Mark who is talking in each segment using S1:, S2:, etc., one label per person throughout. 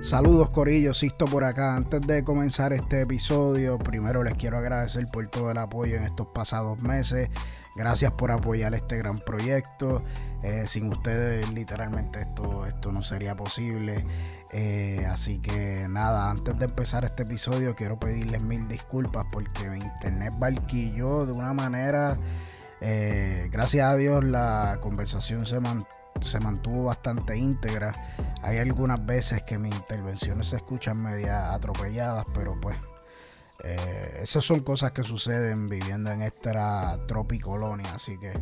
S1: Saludos Corillo, Sisto por acá. Antes de comenzar este episodio, primero les quiero agradecer por todo el apoyo en estos pasados meses. Gracias por apoyar este gran proyecto. Eh, sin ustedes literalmente esto, esto no sería posible. Eh, así que nada, antes de empezar este episodio quiero pedirles mil disculpas porque internet barquilló de una manera... Eh, gracias a Dios la conversación se, se mantuvo bastante íntegra. Hay algunas veces que mis intervenciones se escuchan media atropelladas, pero pues eh, esas son cosas que suceden viviendo en esta tropicolonia. Así que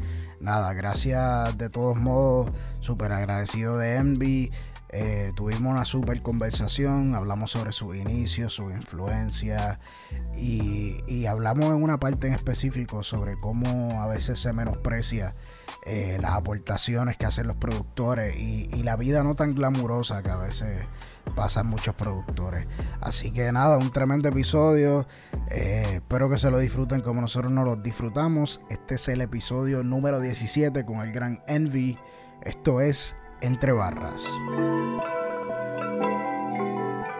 S1: nada, gracias de todos modos, súper agradecido de Envy. Eh, tuvimos una super conversación, hablamos sobre sus inicios, su influencia y, hablamos en una parte en específico sobre cómo a veces se menosprecia eh, las aportaciones que hacen los productores y, y, la vida no tan glamurosa que a veces pasan muchos productores. Así que nada, un tremendo episodio. Eh, espero que se lo disfruten como nosotros nos lo disfrutamos. Este es el episodio número 17 con el gran Envy. Esto es entre barras.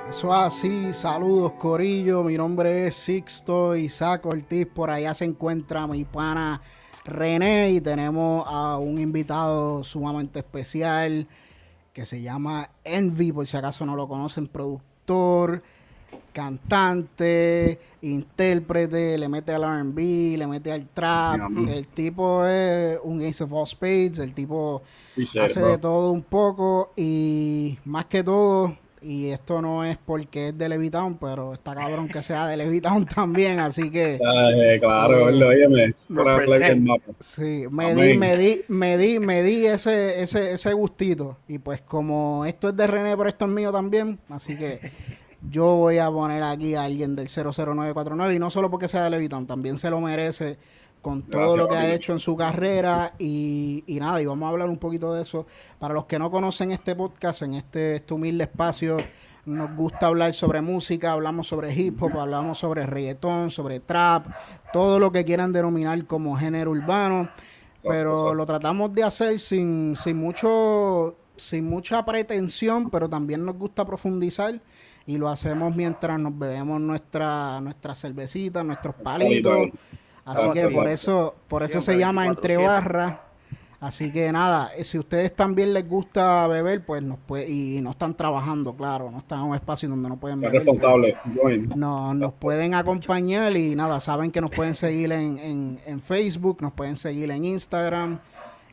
S1: Eso así, saludos Corillo, mi nombre es Sixto Isaac Ortiz, por allá se encuentra mi pana René y tenemos a un invitado sumamente especial que se llama Envy, por si acaso no lo conocen, productor, cantante, intérprete, le mete al RB, le mete al trap. El tipo es un Ace of All Spades, el tipo hace de todo un poco y más que todo, y esto no es porque es de Levitown, pero está cabrón que sea de Levitown también, así que...
S2: claro, eh,
S1: Sí, me di, me di, me di, me di ese, ese, ese gustito. Y pues como esto es de René, pero esto es mío también, así que yo voy a poner aquí a alguien del 00949 y no solo porque sea de Levitown, también se lo merece con todo lo que ha hecho en su carrera y, nada, y vamos a hablar un poquito de eso. Para los que no conocen este podcast, en este, este humilde espacio, nos gusta hablar sobre música, hablamos sobre hip hop, hablamos sobre reggaetón, sobre trap, todo lo que quieran denominar como género urbano, pero lo tratamos de hacer sin, sin mucho sin mucha pretensión, pero también nos gusta profundizar y lo hacemos mientras nos bebemos nuestra, nuestra cervecita, nuestros palitos. Así que por eso, por eso se llama entre barras. Así que nada, eh, si ustedes también les gusta beber, pues nos puede, y no están trabajando, claro, no están en un espacio donde no pueden beber. No, nos pueden acompañar y nada, saben que nos pueden seguir en, en Facebook, nos pueden seguir en Instagram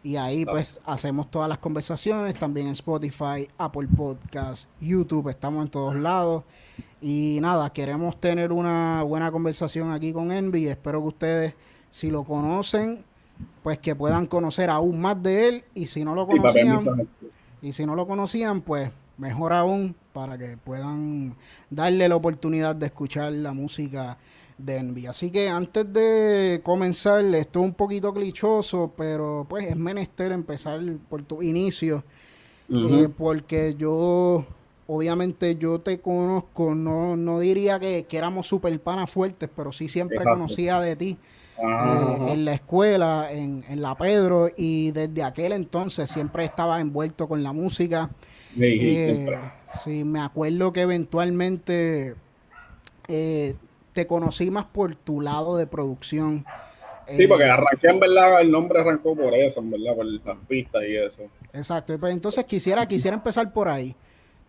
S1: y ahí pues hacemos todas las conversaciones, también en Spotify, Apple Podcast, YouTube, estamos en todos lados. Y nada, queremos tener una buena conversación aquí con Envy. Espero que ustedes, si lo conocen, pues que puedan conocer aún más de él. Y si no lo conocían, y si no lo conocían, pues mejor aún para que puedan darle la oportunidad de escuchar la música de Envy. Así que antes de comenzar, esto es un poquito clichoso, pero pues es menester empezar por tu inicio. Eh, porque yo, obviamente yo te conozco, no, no diría que, éramos super panas fuertes, pero sí siempre conocía de ti. Eh, en la escuela, en, en, la Pedro, y desde aquel entonces siempre estaba envuelto con la música. Eh, sí, me acuerdo que eventualmente eh, te conocí más por tu lado de producción.
S2: Sí, porque eh, arranqué en verdad, el nombre arrancó por eso, en verdad, por las pistas y eso.
S1: Exacto, pues entonces quisiera, quisiera empezar por ahí.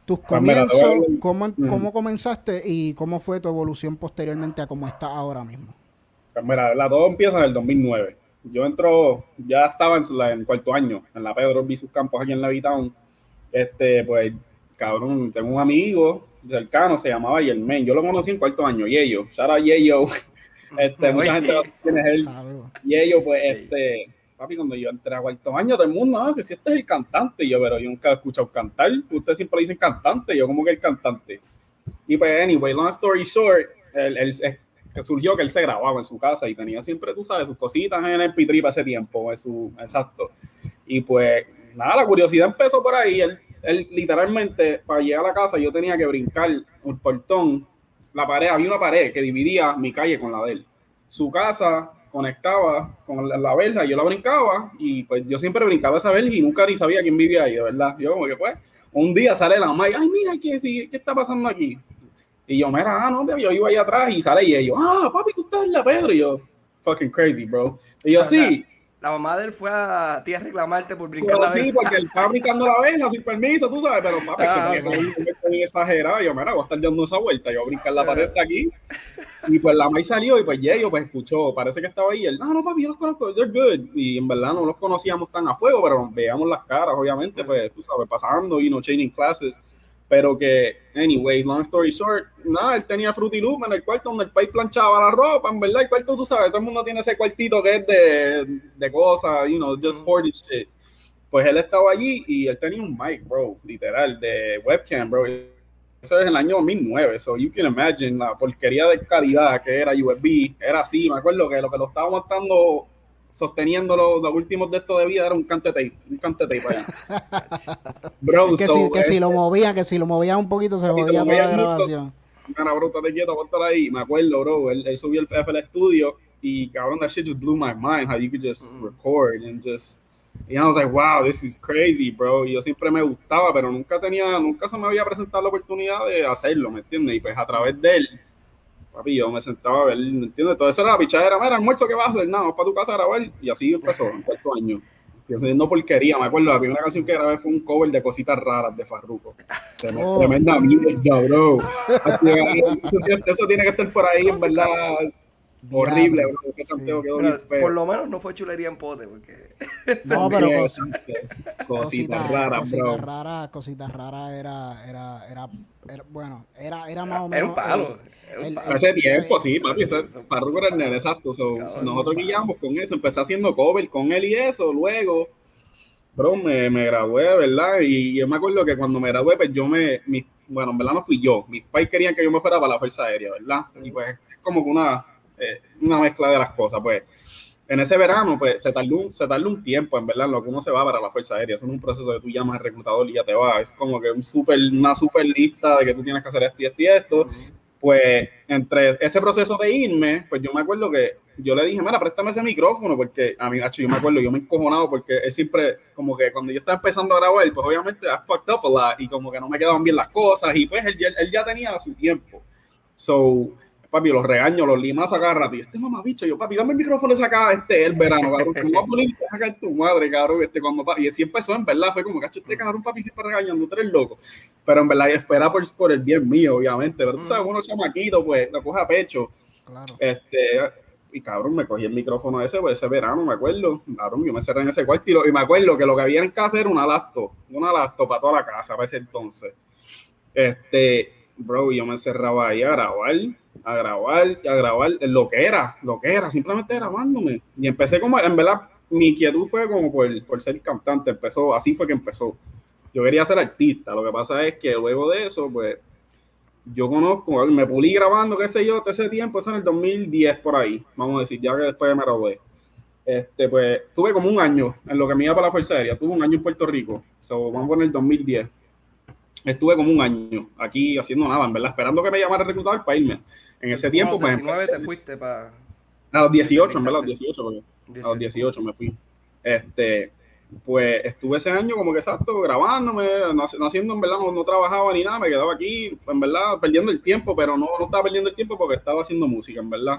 S1: Tus pues comienzos, cómo, cómo, comenzaste y cómo fue tu evolución posteriormente a cómo estás ahora mismo.
S2: Pues mira, todo empieza en el 2009. Yo entro, ya estaba en, cuarto año, en la Pedro vi sus campos aquí en la Levitown. Este, pues, cabrón, tengo un amigo cercano, se llamaba Yermen. Yo lo conocí en cuarto año, Yeyo. Sara Yeyo. Este, mucha gente tiene él. Yeyo, pues, este, papi, cuando yo entré a cuarto año, todo el mundo, ah, que si este es el cantante. Y yo, pero yo nunca he escuchado cantar. Ustedes siempre dicen cantante. Yo, como que el cantante. Y pues, anyway, long story short, él, surgió que él se grababa en su casa y tenía siempre, tú sabes, sus cositas en el pitri para ese tiempo, en su, exacto. Y pues, nada, la curiosidad empezó por ahí. Él él literalmente, para llegar a la casa, yo tenía que brincar un portón, la pared, había una pared que dividía mi calle con la de él. Su casa conectaba con la, la verja, yo la brincaba y pues yo siempre brincaba esa verja y nunca ni sabía quién vivía ahí, de verdad. Yo como que pues, un día sale la mamá y, ay, mira, ¿qué, ¿qué está pasando aquí? Y yo, mira, ah, no, yo iba ahí atrás y sale y ellos, ah, papi, tú estás en la Pedro. Y yo, fucking crazy, bro. Y yo, sí.
S3: La mamá de él fue a ti a reclamarte por brincar la
S2: Sí, porque él estaba brincando la vela sin permiso, tú sabes, pero papi, ah, que me exagerado. Yo, mira, voy a estar dando esa vuelta. Yo voy a brincar la pared de aquí. Y pues la maíz salió y pues yo pues escuchó, parece que estaba ahí. Y él, no, no, papi, yo los conozco, they're good. Y en verdad no los conocíamos tan a fuego, pero veíamos las caras, obviamente, pues tú sabes, pasando y no changing classes. Pero que, anyway, long story short, nada, él tenía Fruity Loop en el cuarto donde el país planchaba la ropa, en verdad, el cuarto, tú sabes, todo el mundo tiene ese cuartito que es de, de cosas, you know, just hoarded shit. Pues él estaba allí y él tenía un mic, bro, literal, de webcam, bro. Eso es en el año 2009, so you can imagine la porquería de calidad que era USB, era así, me acuerdo que lo que lo estaba montando sosteniendo los, últimos de esto de vida era un cante tape, un cante tape allá.
S1: bro, que, si, que si lo movía, que si lo movía un poquito se movía toda la grabación.
S2: Mira, bro, estate quieto, ahí. Me acuerdo, bro, él, él subió el FL Studio y cabrón, that shit just blew my mind, how you could just mm. record and just... Y I was like, wow, this is crazy, bro. Y yo siempre me gustaba, pero nunca tenía, nunca se me había presentado la oportunidad de hacerlo, ¿me entiendes? Y pues a través de él, papi, yo me sentaba a ver, ¿me entiendes? Todo eso era la pichadera, mira, almuerzo, ¿qué vas a hacer? Nada, vamos para tu casa a grabar. Y así empezó, en cuarto año. Y haciendo porquería, me acuerdo, la primera canción que grabé fue un cover de cositas raras de Farruko. Oh. Tremenda mierda, bro. eso, tiene que estar por ahí, en verdad. Horrible, bro. Qué quedó bien
S3: feo. Por lo menos no fue chulería en pote, porque.
S1: No, pero cositas, raras, cositas raras, cositas raras era, era, era, era, bueno, era, era más o menos.
S3: Era un palo.
S2: Hace tiempo, sí, papi, Farruko era el nene, exacto. nosotros guiamos con eso, empecé haciendo cover con él y eso, luego, bro, me, me gradué, ¿verdad? Y yo me acuerdo que cuando me gradué, pues yo me, bueno, en verdad no fui yo, mis pais querían que yo me fuera para la Fuerza Aérea, ¿verdad? Y pues es como que una, eh, una mezcla de las cosas, pues. En ese verano, pues, se tardó, se tardó un tiempo, en verdad, en lo que uno se va para la Fuerza Aérea. Eso es un proceso que tú llamas al reclutador y ya te va. Es como que un super, una super lista de que tú tienes que hacer esto y esto y esto pues entre ese proceso de irme, pues yo me acuerdo que yo le dije, mira, préstame ese micrófono, porque a mí, yo me acuerdo, yo me he encojonado porque es siempre, como que cuando yo estaba empezando a grabar, pues obviamente I fucked up a lot y como que no me quedaban bien las cosas y pues él, él ya tenía su tiempo. So, papi, los regaños, los limas acá rato. Y este mamabicho, yo, papi, dame el micrófono ese acá, este el verano, cabrón. ¿Cómo vas a poner acá tu madre, cabrón? Este, cuando, y así empezó, en verdad, fue como, cacho, este cabrón, papi, siempre regañando, tú eres loco. Pero en verdad, espera por, por el bien mío, obviamente. Pero tú sabes, uno chamaquito, pues, lo coge a pecho. Claro. Este, y cabrón, me cogí el micrófono ese, pues ese verano, me acuerdo, cabrón, yo me cerré en ese cuarto y, y me acuerdo que lo que había en casa era una laptop, una laptop para toda la casa para ese entonces. Este, bro, yo me cerraba ahí a grabar a grabar, a grabar lo que era, lo que era, simplemente grabándome. Y empecé como, en verdad, mi inquietud fue como por, por ser cantante, empezó, así fue que empezó. Yo quería ser artista, lo que pasa es que luego de eso, pues, yo conozco, me pulí grabando, qué sé yo, ese tiempo, eso en el 2010 por ahí, vamos a decir, ya que después me gradué. Este, pues, tuve como un año en lo que me iba para la Fuerza Aérea, tuve un año en Puerto Rico, so, vamos a el 2010 estuve como un año aquí haciendo nada, en verdad, esperando que me llamara el reclutador para irme. En ese tiempo,
S3: pues. A los 19 te fuiste para.
S2: A los 18, en verdad, a los 18, porque a los 18 me fui. Este, pues estuve ese año como que exacto, grabándome, no, haciendo, en verdad, no, trabajaba ni nada, me quedaba aquí, en verdad, perdiendo el tiempo, pero no, no estaba perdiendo el tiempo porque estaba haciendo música, en verdad.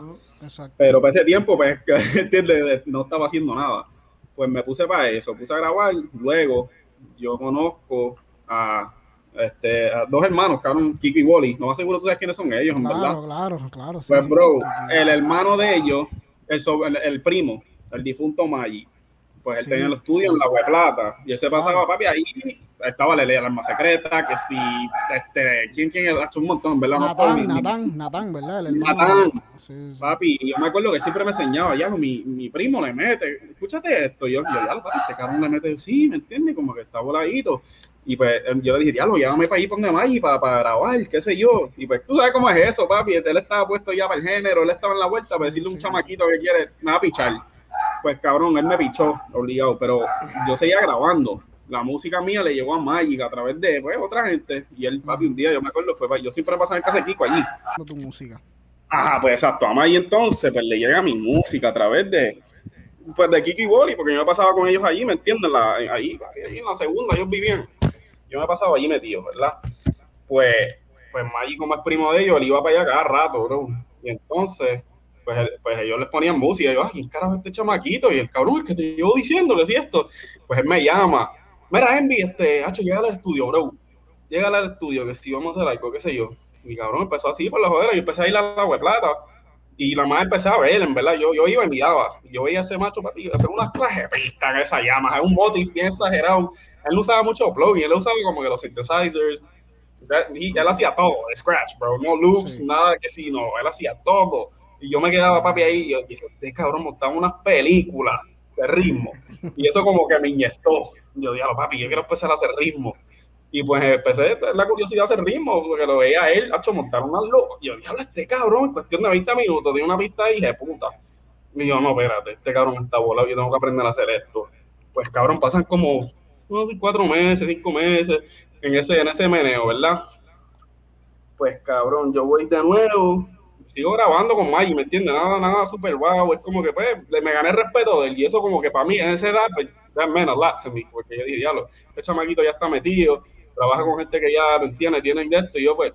S2: Pero para ese tiempo, pues, no estaba haciendo nada. Pues me puse para eso, puse a grabar, luego yo conozco a este, dos hermanos, cabrón, Kiki y Wally. No más seguro tú sabes quiénes son ellos, en
S1: claro,
S2: verdad.
S1: Claro, claro,
S2: Pues, bro, el hermano de ellos, el, el, primo, el difunto Maggi, pues él tenía el estudio en la Web Plata y él se pasaba, papi, ahí estaba la ley arma secreta, que si, este, ¿quién, quién? Ha hecho un montón, ¿verdad?
S1: Natán, Natán, Natán, ¿verdad?
S2: El Natán, papi, y yo me acuerdo que siempre me enseñaba, ya, mi, mi primo le mete, escúchate esto, yo, yo ya, papi, este cabrón le mete, sí, ¿me entiendes? Como que está voladito. Y pues em, yo le dije, diablo, llámame para ir por Maggi para, para grabar, qué sé yo. Y pues tú sabes cómo es eso, papi. Él estaba puesto ya para el género, él estaba en la vuelta para decirle a un chamaquito que quiere, me va a pichar. Pues cabrón, él me pichó, obligado, pero yo seguía grabando. La música mía le llegó a Magic a través de pues, otra gente. Y él, papi, un día, yo me acuerdo, fue yo siempre pasaba en casa de Kiko allí.
S1: Tu música.
S2: Ah, pues exacto, a Magic entonces, pues le llega mi música a través de, pues de Kiki y Boli, porque yo pasaba con ellos allí, ¿me entiendes? La, ahí, ahí en la segunda ellos vivían yo me pasaba allí metido, ¿verdad? Pues, pues Maggi, como es primo de ellos, él iba para allá cada rato, bro. Y entonces, pues, pues ellos les ponían música. Y yo, ay, carajo este chamaquito? Y el cabrón, el que te llevo diciendo que si esto. Pues él me llama. Mira, Envy, este, hacho, llega al estudio, bro. Llega al estudio, que si vamos a hacer algo, qué sé yo. Mi cabrón empezó así por la jodera y empecé a ir a la web plata. Y la más empecé a ver, en verdad, yo, yo iba y miraba. Yo veía a ese macho para ti hacer unas clases pistas en esa llama, es un motif bien exagerado. Él usaba mucho plugin, él usaba como que los synthesizers. Él, él hacía todo, scratch, bro, no loops, nada que sí, no, él hacía todo. Y yo me quedaba, papi, ahí, y yo dije, este cabrón montaba unas películas de ritmo. Y eso como que me inyectó. Yo dije, papi, yo quiero empezar a hacer ritmo. Y pues empecé la curiosidad hacer ritmo, porque lo veía a él, hecho montar una loca. Y yo dije, este cabrón, en cuestión de 20 minutos, de una pista y dije, puta. Y yo, no, espérate, este cabrón está volado, yo tengo que aprender a hacer esto. Pues cabrón, pasan como unos cuatro meses, cinco meses en ese, en ese meneo, ¿verdad? Pues cabrón, yo voy de nuevo, sigo grabando con Maggie, ¿me entiendes? Nada, nada súper guau, es como que pues, me gané el respeto de él y eso como que para mí en esa edad, pues, menos porque yo dije, diablo, este chamaquito ya está metido, trabaja con gente que ya, ¿me entiendes? Tienen de esto y yo pues,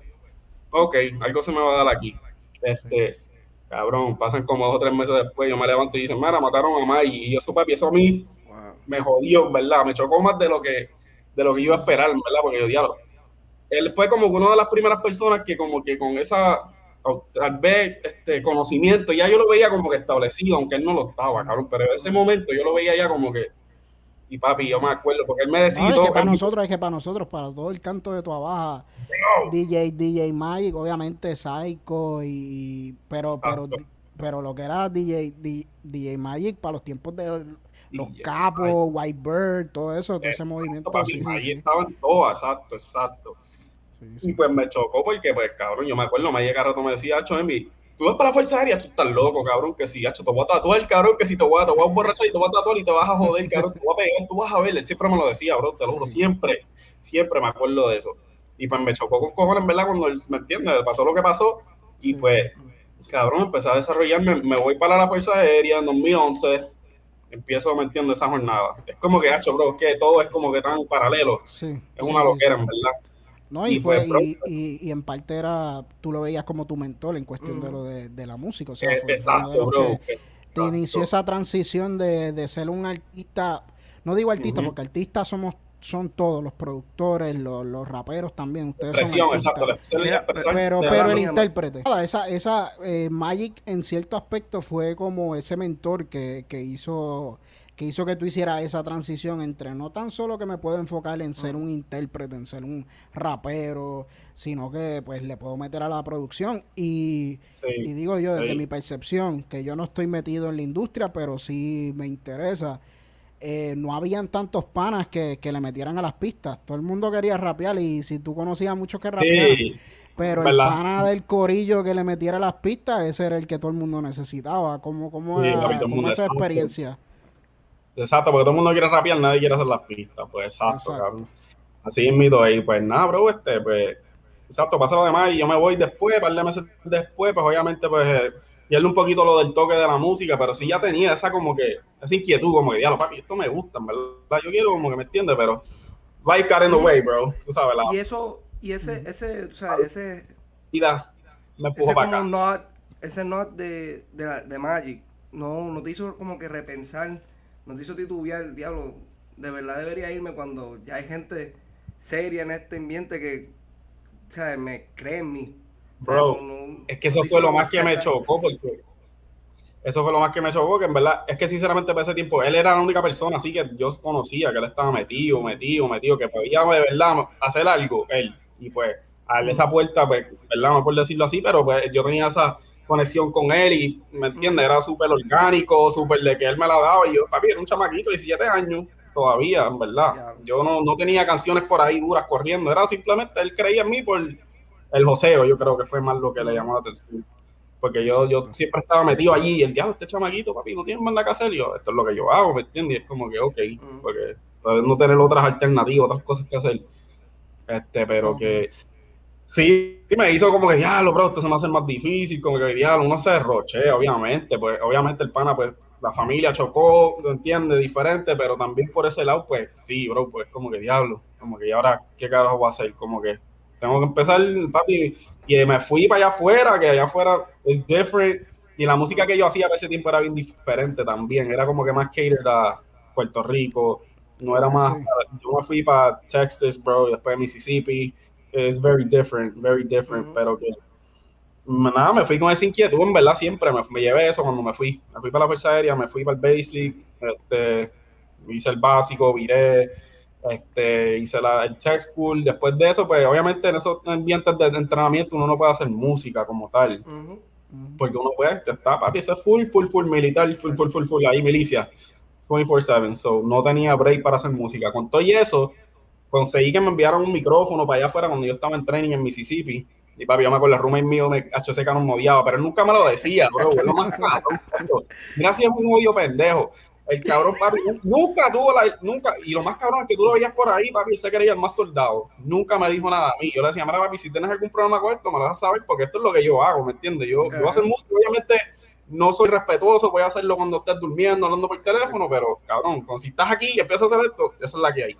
S2: ok, algo se me va a dar aquí. Este, cabrón, pasan como dos o tres meses después, yo me levanto y dicen, mira, mataron a Maggie y yo, eso papi, eso a mí me jodió, ¿verdad? Me chocó más de lo que, de lo que iba a esperar, ¿verdad? Porque yo, diablo, él fue como una de las primeras personas que como que con esa tal vez este conocimiento, ya yo lo veía como que establecido, aunque él no lo estaba, cabrón, pero en ese momento yo lo veía ya como que, y papi, yo me acuerdo, porque él me decía...
S1: No, es que para nosotros, es que para nosotros, para todo el canto de tu abaja, DJ, DJ Magic, obviamente Psycho, y, pero, pero, pero lo que era DJ, DJ Magic para los tiempos de los capos, White Bird, todo eso, todo ese movimiento.
S2: Papi, ahí estaban todos, exacto, exacto. Y pues me chocó porque, pues, cabrón, yo me acuerdo, me llega rato me decía, Envy, tú vas para la Fuerza Aérea, tú estás loco, cabrón, que si, Hacho, te voy a tatuar, cabrón, que si te voy a, te voy a y te voy a tatuar y te vas a joder, cabrón, te voy a pegar, tú vas a ver, él siempre me lo decía, bro, te lo juro, siempre, siempre me acuerdo de eso. Y pues me chocó con cojones, ¿verdad? Cuando él, ¿me entiendes? Pasó lo que pasó y pues, cabrón, empecé a desarrollarme, me voy para la Fuerza Aérea en 2011 empiezo metiendo esa jornada. Es como que, hacho, bro, es que todo es como que tan paralelo. Sí, es una loquera, en verdad.
S1: No, y, fue, y, y, en parte era, tú lo veías como tu mentor en cuestión de lo de, de, la música. O sea,
S2: fue exacto, bro.
S1: Te inició esa transición de, de, ser un artista, no digo artista, porque artistas somos son todos los productores, los, los raperos también. Ustedes son exacto, pero, pero el intérprete. Esa, esa eh, Magic en cierto aspecto fue como ese mentor que, que hizo que hizo que tú hicieras esa transición entre no tan solo que me puedo enfocar en ser un intérprete, en ser un rapero, sino que pues le puedo meter a la producción y, y digo yo desde mi percepción que yo no estoy metido en la industria, pero sí me interesa. Eh, no habían tantos panas que, que, le metieran a las pistas. Todo el mundo quería rapear y si tú conocías a muchos que rapeaban, pero el pana del corillo que le metiera a las pistas, ese era el que todo el mundo necesitaba. ¿Cómo, cómo, era, esa experiencia?
S2: Exacto, porque todo el mundo quiere rapear, nadie quiere hacer las pistas. Pues exacto, cabrón. Así es mito ahí. Pues nada, bro, este, pues. Exacto, pasa lo demás y yo me voy después, un par de meses después, pues obviamente, pues. Eh, pierde un poquito lo del toque de la música, pero sí ya tenía esa como que, esa inquietud, como que, diablo, papi, esto me gusta, ¿verdad? Yo quiero como que me entiende, pero life got in the way, bro. Tú sabes, la...
S3: Y eso, y ese, ese, o sea, ese...
S2: Y da, me puso para acá.
S3: Not, ese not de, de, de Magic, no, no te hizo como que repensar no te hizo titubear, diablo, de verdad debería irme cuando ya hay gente seria en este ambiente que, o sea, me cree en mí.
S2: Bro, es que eso fue lo más que me chocó, porque eso fue lo más que me chocó, que en verdad, es que sinceramente para ese tiempo, él era la única persona así que yo conocía, que él estaba metido, metido, metido, que podía de verdad hacer algo, él. Y pues, a darle esa puerta, pues, verdad, no por decirlo así, pero pues yo tenía esa conexión con él y, ¿me entiendes? Era súper orgánico, súper de que él me la daba y yo, papi, era un chamaquito, 17 años todavía, en verdad. Yo no, no tenía canciones por ahí duras corriendo, era simplemente, él creía en mí por el joseo, yo creo que fue más lo que le llamó la atención. Porque yo, yo siempre estaba metido allí y el diablo, este chamaquito, papi, no tiene más nada que hacer. yo, esto es lo que yo hago, ¿me entiendes? Y es como que, ok, porque no tener otras alternativas, otras cosas que hacer. Este, pero que sí me hizo como que, diablo, bro, esto se me hace más difícil, como que, diablo, uno se derroche, obviamente, pues, obviamente el pana, pues, la familia chocó, ¿lo entiendes? Diferente, pero también por ese lado, pues sí, bro, pues como que diablo, como que y ahora, ¿qué carajo voy a hacer? Como que tengo que empezar, papi, y me fui para allá afuera, que allá afuera es different, y la música que yo hacía para ese tiempo era bien diferente también, era como que más catered a Puerto Rico, no era más, yo me fui para Texas, bro, y después Mississippi, es very different, very different, pero que nada, me fui con esa inquietud, en verdad, siempre me, me, llevé eso cuando me fui. Me fui para la Fuerza Aérea, me fui para el Basic, este, hice el básico, viré, este, hice la, el tech school. Después de eso, pues obviamente en esos ambientes de, entrenamiento uno no puede hacer música como tal. Porque uno puede, está, papi, eso es full, full, full militar, full, full, full, full, ahí milicia, 24-7. So no tenía break para hacer música. Con todo y eso, conseguí que me enviaran un micrófono para allá afuera cuando yo estaba en training en Mississippi y papi, yo me acuerdo, el roommate mío me hecho ese cabrón odiaba, pero él nunca me lo decía, bro. Es lo más cabrón. Mira si es un odio pendejo. El cabrón, papi, nunca tuvo la. Nunca, y lo más cabrón es que tú lo veías por ahí, papi, se creía el más soldado. Nunca me dijo nada a mí. Yo le decía, mira, papi, si tienes algún problema con esto, me lo vas a saber, porque esto es lo que yo hago, ¿me entiendes? Yo, yo voy a hacer música, obviamente no soy respetuoso, voy a hacerlo cuando estés durmiendo, hablando por teléfono, pero cabrón, cuando si estás aquí y empiezas a hacer esto, esa es la que hay.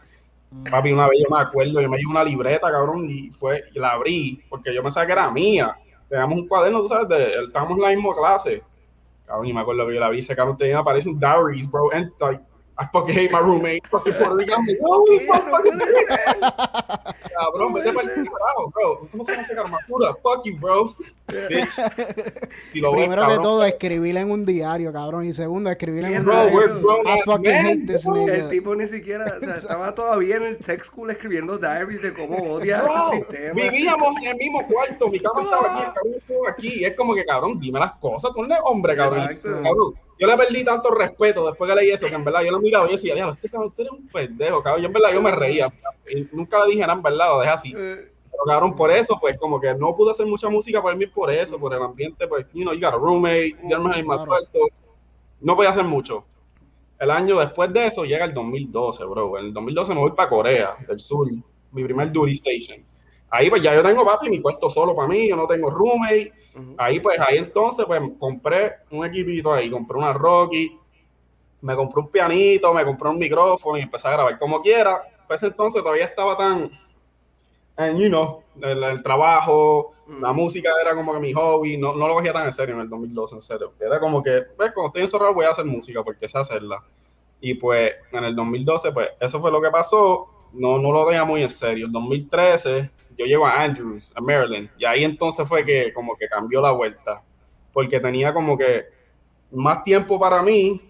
S2: Papi, una vez yo me acuerdo, yo me llevé una libreta, cabrón, y fue, y la abrí, porque yo pensaba que era mía. Teníamos un cuaderno, tú sabes, de, estábamos en la misma clase. Cabrón, y me acuerdo que yo la abrí, ese cabrón tenía, parece un diaries, bro, and like, I fucking hate my roommate. Fucking Puerto Rican. No, Cabrón, vete para el carajo, bro. ¿Cómo se llama armadura? Fuck you, bro. Bitch.
S1: Primero que todo, escribirle en un diario, cabrón. Y segundo, escribirle en un diario. I fucking hate this nigga.
S3: El tipo ni siquiera, o sea, estaba todavía en el tech school escribiendo diaries de cómo odia el sistema.
S2: Vivíamos en el mismo cuarto. Mi cama estaba aquí, el cabrón estaba aquí. Es como que, cabrón, dime las cosas. Tú eres hombre, cabrón. Exacto. Cabrón yo le perdí tanto respeto después que leí eso, que en verdad yo lo miraba y decía, diablo, este cabrón, usted es un pendejo, cabrón. Yo en verdad yo me reía. Y nunca le dije nada, en verdad, lo dejé así. Pero cabrón, por eso, pues como que no pude hacer mucha música por mí por eso, por el ambiente, pues, you know, you got a roommate, ya no hay más suelto. No podía hacer mucho. El año después de eso llega el 2012, bro. En el 2012 me voy para Corea del Sur, mi primer duty station. Ahí pues ya yo tengo papi mi cuarto solo para mí, yo no tengo roommate. Ahí pues ahí entonces pues compré un equipito ahí, compré una Rocky, me compré un pianito, me compré un micrófono y empecé a grabar como quiera. Pues entonces todavía estaba tan, en, you know, el, trabajo, la música era como que mi hobby, no, no lo cogía tan en serio en el 2012, en serio. Era como que, pues cuando estoy encerrado voy a hacer música porque sé hacerla. Y pues en el 2012 pues eso fue lo que pasó, no, no lo veía muy en serio. En 2013 yo llego a Andrews, a Maryland, y ahí entonces fue que como que cambió la vuelta, porque tenía como que más tiempo para mí,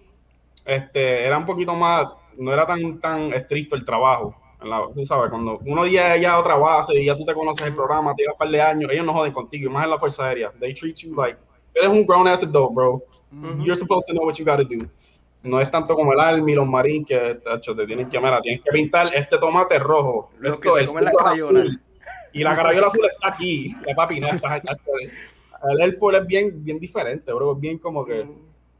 S2: este, era un poquito más, no era tan, tan estricto el trabajo. tú sabes, cuando uno ya ya a otra base y ya tú te conoces el programa, te llevas un par de años, ellos no joden contigo, y más en la Fuerza Aérea. They treat you like, eres un grown ass adult, bro. You're supposed to know what you gotta do. No es tanto como el Army, los Marines, que tacho, te tienen que, mira, tienes que pintar este tomate rojo.
S3: Lo esto, que se come la crayola.
S2: Y la carayola azul está aquí. La papi, no, está, el Air es bien, bien diferente, bro. Es bien como que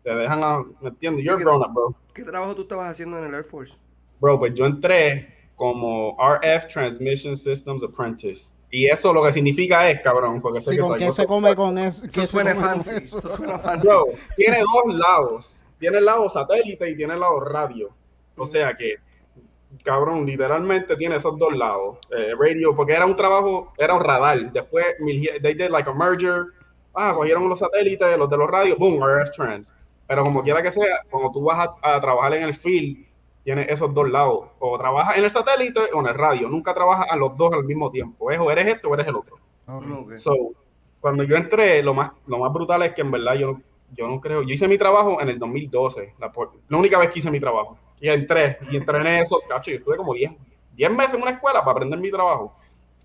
S2: te dejan a. ¿Me entiendes? You're grown up, bro.
S3: ¿Qué trabajo tú estabas haciendo en el Air Force?
S2: Bro, pues yo entré como RF Transmission Systems Apprentice. Y eso lo que significa es, cabrón, porque sé
S1: que ¿con qué se come con eso?
S3: Eso suena fancy. Eso? suena fancy.
S2: Bro, tiene dos lados. Tiene el lado satélite y tiene el lado radio. O sea que cabrón, literalmente tiene esos dos lados. Eh, radio, porque era un trabajo, era un radar. Después, they did like a merger. Ah, cogieron los satélites, los de los radios, boom, RF trans. Pero como quiera que sea, cuando tú vas a, trabajar en el field, tiene esos dos lados. O trabajas en el satélite o en el radio. Nunca trabajas a los dos al mismo tiempo. Es o eres esto o eres el otro. So, cuando yo entré, lo más, lo más brutal es que en verdad yo, yo no creo. Yo hice mi trabajo en el 2012. La, la única vez que hice mi trabajo y entré, y entré en eso, cacho, yo estuve como 10, 10 meses en una escuela para aprender mi trabajo.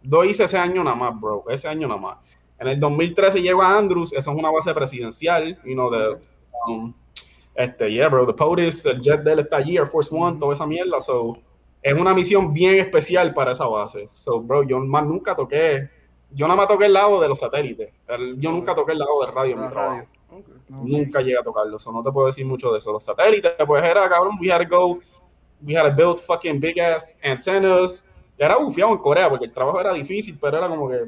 S2: Lo hice ese año nada más, bro, ese año nada más. En el 2013 llego a Andrews, eso es una base presidencial, you know, de, um, este, yeah, bro, the POTUS, el jet del está allí, Air Force One, toda esa mierda, so, es una misión bien especial para esa base. So, bro, yo más nunca toqué, yo nada más toqué el lado de los satélites, yo nunca toqué el lado de radio en mi trabajo. Nunca llegué a tocarlo, eso no te puedo decir mucho de eso. Los satélites, pues era cabrón, we had to go, we had to build fucking big ass antennas. Era bufiado en Corea porque el trabajo era difícil, pero era como que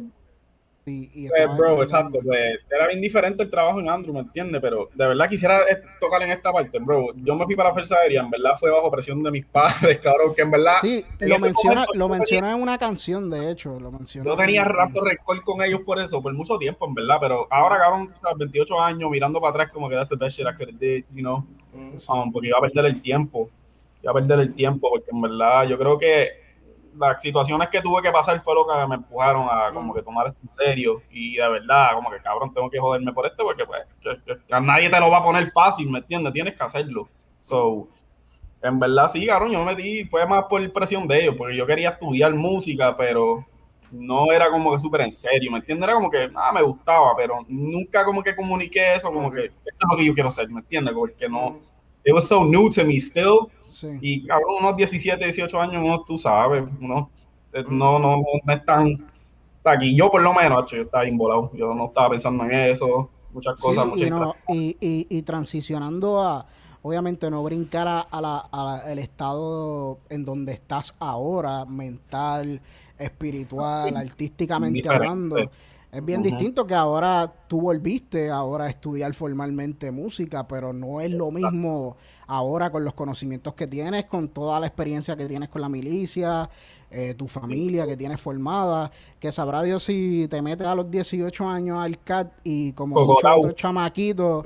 S1: y,
S2: pues, bro, exacto, pues era bien diferente el trabajo en Andrew, ¿me entiendes? Pero de verdad quisiera tocar en esta parte, bro. Yo me fui para la Fuerza Aérea, en verdad fue bajo presión de mis padres, cabrón, que en verdad...
S1: Sí, lo menciona, lo menciona en una canción, de hecho, lo menciona.
S2: Yo tenía rato récord con ellos por eso, por mucho tiempo, en verdad, pero ahora, cabrón, 28 años, mirando para atrás como que that's the best shit I could you know, um, porque iba a perder el tiempo, iba a perder el tiempo, porque en verdad yo creo que las situaciones que tuve que pasar fue lo que me empujaron a como que tomar esto en serio y de verdad, como que cabrón, tengo que joderme por esto porque pues a nadie te lo va a poner fácil, ¿me entiendes? Tienes que hacerlo. So, en verdad sí, cabrón, yo me metí, fue más por presión de ellos, porque yo quería estudiar música, pero no era como que súper en serio, ¿me entiendes? Era como que, nada, me gustaba, pero nunca como que comuniqué eso, como que esto es lo que yo quiero ser, ¿me entiendes? Porque no, it was so new to me still, y cabrón, unos 17, 18 años, uno, tú sabes, uno eh, no, no, no, es tan aquí. Yo por lo menos, yo estaba involado, yo no estaba pensando en eso, muchas cosas.
S1: y, y, y, transicionando a, obviamente no brincar a, la, el estado en donde estás ahora, mental, espiritual, artísticamente hablando. Es bien distinto que ahora tú volviste ahora a estudiar formalmente música, pero no es lo mismo ahora con los conocimientos que tienes, con toda la experiencia que tienes con la milicia, eh, tu familia que tienes formada, que sabrá Dios si te metes a los 18 años al CAT y como muchos otros chamaquitos,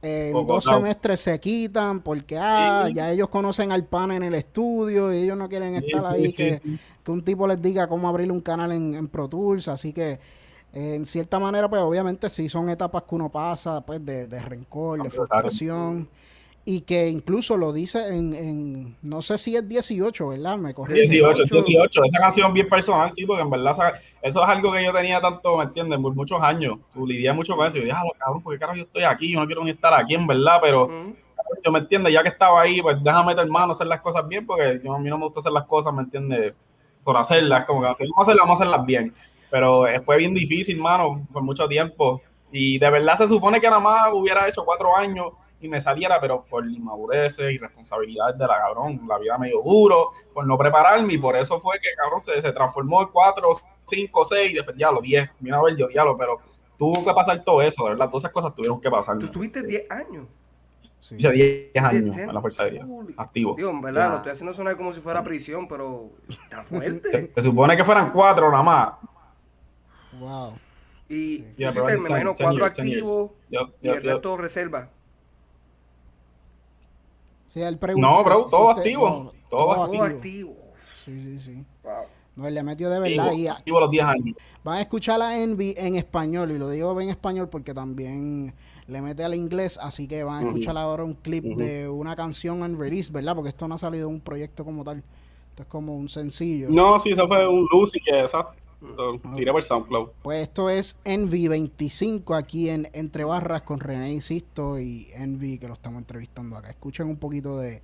S1: en dos semestres se quitan porque ah, ya ellos conocen al pan en el estudio y ellos no quieren estar ahí, que, un tipo les diga cómo abrir un canal en, en Pro Tools, así que en cierta manera, pues obviamente sí son etapas que uno pasa, pues de, de rencor, de frustración y que incluso lo dice en, en, no sé si es 18, ¿verdad? Me
S2: 18, 18, esa canción bien personal, sí, porque en verdad eso es algo que yo tenía tanto, ¿me entiendes? Por muchos años, tú lidias mucho con eso, y yo dije, ah, cabrón, ¿por qué carajo yo estoy aquí? Yo no quiero ni estar aquí, en verdad, pero yo me entiende, ya que estaba ahí, pues déjame meter mano, hacer las cosas bien, porque yo, a mí no me gusta hacer las cosas, ¿me entiendes? Por hacerlas, como que vamos a hacerlas, vamos a hacerlas bien. Pero fue bien difícil, mano, por mucho tiempo. Y de verdad se supone que nada más hubiera hecho cuatro años y me saliera, pero por inmadureces y responsabilidades de la cabrón, la vida medio duro, por no prepararme, y por eso fue que cabrón se, se transformó en cuatro, cinco, seis, y después ya los diez. Vino a ver yo, diablo, pero tuvo que pasar todo eso, de verdad, todas esas cosas tuvieron que pasar.
S3: Tú tuviste diez años.
S2: Sí. 10 años en la Fuerza Aérea, activo.
S3: Digo, en verdad, lo estoy haciendo sonar como si fuera prisión, pero está fuerte.
S2: se supone que fueran cuatro nada más.
S3: Wow. Y yeah, me imagino cuatro activos y el resto reserva.
S1: Sí, él
S2: no, bro, todo activo. todo, activo.
S1: Sí, sí, sí. No, él le metió de verdad.
S2: y, activo los 10 años.
S1: Van a escuchar a Envy en español, y lo digo en español porque también le mete al inglés, así que van a escuchar ahora un clip de una canción en release, ¿verdad? Porque esto no ha salido un proyecto como tal. Esto es como un sencillo.
S2: No, sí, eso fue un Lucy que, exacto. Tira por SoundCloud.
S1: Pues esto es Envy 25 aquí en Entre Barras con René Insisto y Envy que lo estamos entrevistando acá. Escuchen un poquito de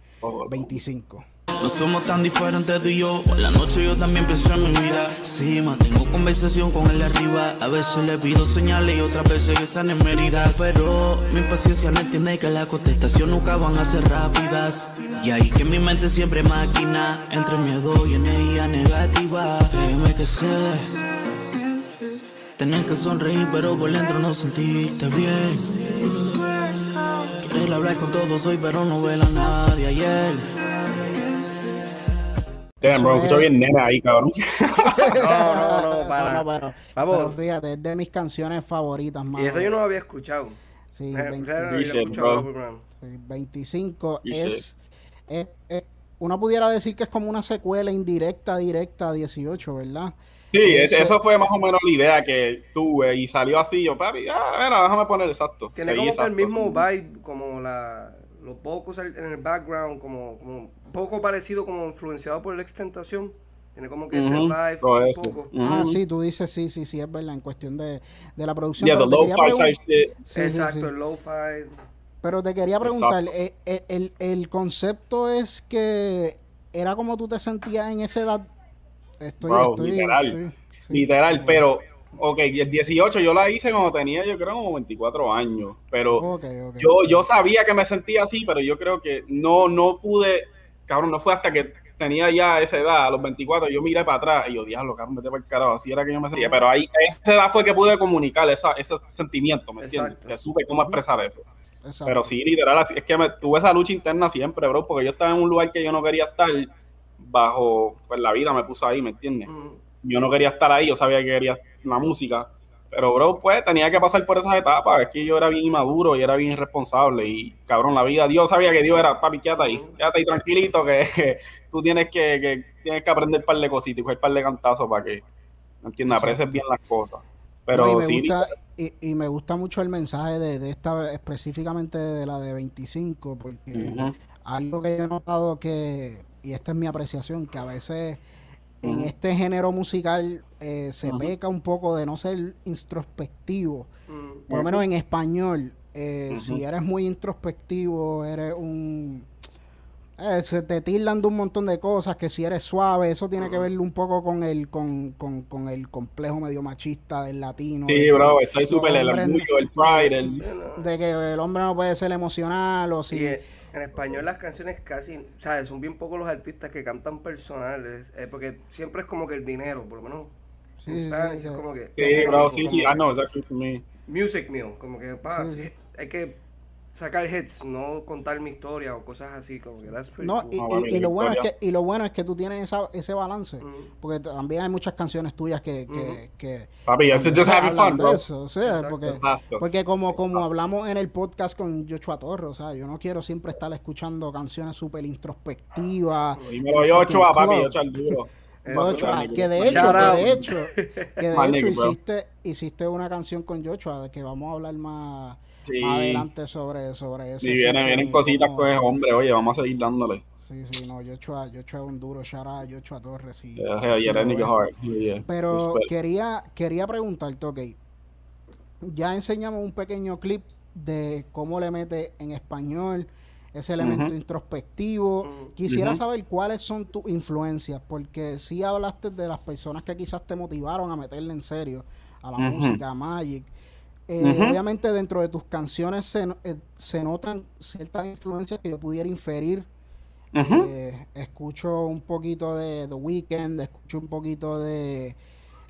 S1: 25.
S4: No somos tan diferentes tú y yo. Por la noche yo también pienso en mi vida. Sí, mantengo conversación con él arriba. A veces le pido señales y otras veces que están en meridas. Pero mi paciencia no entiende que la contestación nunca van a ser rápidas. Y ahí que mi mente siempre máquina entre miedo y energía negativa. Créeme que sé. Tener que sonreír, pero por dentro no sentirte bien. Querer hablar con todos hoy, pero no ver a nadie ayer.
S2: Damn, bro, escucho bien nena ahí, cabrón.
S3: no, no, no, para. No,
S1: Vamos. fíjate, es de mis canciones favoritas,
S3: más. Y eso yo no lo había escuchado.
S1: Sí, 25, 25 es, es, Uno pudiera decir que es como una secuela indirecta, directa a 18, ¿verdad?
S2: Sí, eso, fue más o menos la idea que tuve y salió así. Yo, papi, ah, mira, déjame poner exacto.
S3: Tiene como el mismo vibe, como la, los pocos en el background, como, como poco parecido, como influenciado por la extentación. Tiene como que ese vibe un poco.
S1: Ah, sí, tú dices sí, sí, sí, es verdad, en cuestión de, de la producción.
S2: Yeah, the low-fi
S3: Exacto, el low-fi.
S1: Pero te quería preguntar, eh, eh, el, el, concepto es que era como tú te sentías en esa edad. Estoy, estoy,
S2: literal, literal, pero Ok, el 18 yo la hice cuando tenía, yo creo, como 24 años. Pero Yo, yo sabía que me sentía así, pero yo creo que no, no pude, cabrón, no fue hasta que tenía ya esa edad, a los 24, yo miré para atrás y yo, diablo, cabrón, vete para el carajo, así era que yo me sentía. Pero ahí, a esa edad fue que pude comunicar esa, ese sentimiento, ¿me entiendes? Que supe cómo expresar eso. Pero sí, literal, así, es que me, tuve esa lucha interna siempre, bro, porque yo estaba en un lugar que yo no quería estar bajo, pues la vida me puso ahí, ¿me entiendes? Yo no quería estar ahí, yo sabía que quería la música, pero bro, pues tenía que pasar por esas etapas, es que yo era bien inmaduro y era bien irresponsable. Y cabrón, la vida, Dios sabía que Dios era, papi, quédate ahí, quédate ahí tranquilito, que, tú tienes que, tienes que aprender un par de cositas y coger un par de cantazos para que, ¿me entiendes? Aprecies bien las cosas. Pero
S1: y, me gusta, y, me gusta mucho el mensaje de, esta, específicamente de la de 25, porque algo que yo he notado que, y esta es mi apreciación, que a veces en este género musical eh, se peca un poco de no ser introspectivo, por lo menos en español. Eh, si eres muy introspectivo, eres un eh, se te tildan de un montón de cosas, que si eres suave, eso tiene que ver un poco con el con, con, con el complejo medio machista del latino.
S2: Sí, bro, estoy súper el orgullo, el pride. El...
S1: De que el hombre no puede ser emocional o si...
S3: en español las canciones casi, ¿sabes? Son bien pocos los artistas que cantan personales, eh, porque siempre es como que el dinero, por lo menos
S1: sí, sí, es
S3: como que...
S2: Sí, bro, sí, sí, I know, exactly for me.
S3: Music meal, como que, pa, hay que sacar hits, no contar mi historia o cosas así, como que that's pretty
S1: no, y, lo bueno es que, y lo bueno es que tú tienes esa, ese balance, porque también hay muchas canciones tuyas que... que, que
S2: Papi, just having fun, bro.
S1: Eso, o sea, porque, porque como, como hablamos en el podcast con Joshua Torres, o sea, yo no quiero siempre estar escuchando canciones súper introspectivas.
S2: Y me papi, Joshua el duro.
S1: Joshua, que de hecho, que de hecho, que de hecho hiciste, hiciste una canción con Joshua, que vamos a hablar más adelante sobre, sobre eso.
S2: Sí, vienen, vienen cositas con el hombre, oye, vamos a seguir dándole.
S1: Sí, sí, no, yo he hecho un duro shout out a Torres. Sí, Pero quería, quería preguntarte, ok, ya enseñamos un pequeño clip de cómo le mete en español ese elemento introspectivo. Quisiera saber cuáles son tus influencias, porque sí hablaste de las personas que quizás te motivaron a meterle en serio a la música, a Magic. Eh, obviamente dentro de tus canciones se, eh, se, notan ciertas influencias que yo pudiera inferir. Eh, escucho un poquito de The Weeknd, escucho un poquito de,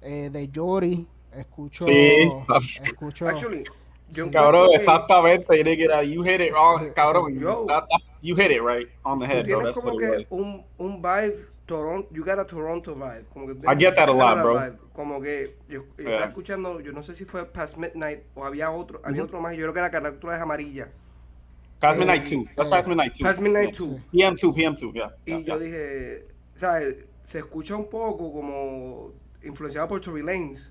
S1: de Jory, escucho...
S2: Sí.
S1: escucho
S3: Actually,
S2: cabrón, exactamente. You hit it, cabrón. you hit it right on the head.
S3: Tienes como que un, un vibe Toronto, you got a Toronto vibe. Como que
S2: I get that a lot, bro.
S3: Como que yo, estaba escuchando, yo no sé si fue Past Midnight o había otro, había otro más, yo creo que la carátula es amarilla.
S2: Past Midnight 2, that's Past Midnight 2.
S3: Past Midnight 2.
S2: PM2, PM2, yeah.
S3: Y yo dije, o sea, se escucha un poco como influenciado por Tory Lanez.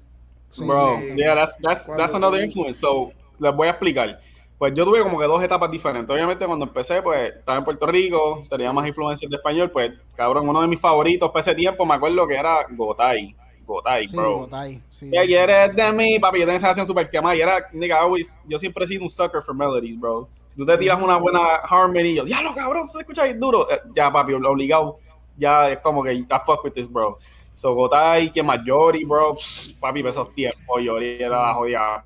S2: Bro, yeah, that's, that's, that's another influence. So, les voy a explicar pues yo tuve como que dos etapas diferentes. Obviamente cuando empecé, pues estaba en Puerto Rico, tenía más influencias de español, pues cabrón, uno de mis favoritos para ese tiempo me acuerdo que era Gotay. Gotay,
S1: sí,
S2: bro.
S1: Gotay, sí.
S2: ¿Qué quieres de mí, papi? Yo tenía esa canción súper quemada y era, nigga, always, yo siempre he sido un sucker for melodies, bro. Si tú te tiras una buena harmony, yo, diablo, cabrón, se escucha ahí duro. Eh, ya, papi, obligado, ya es como que I fuck with this, bro. So, Gotay, que más Yori, bro, papi, esos tiempos, Yori era la jodida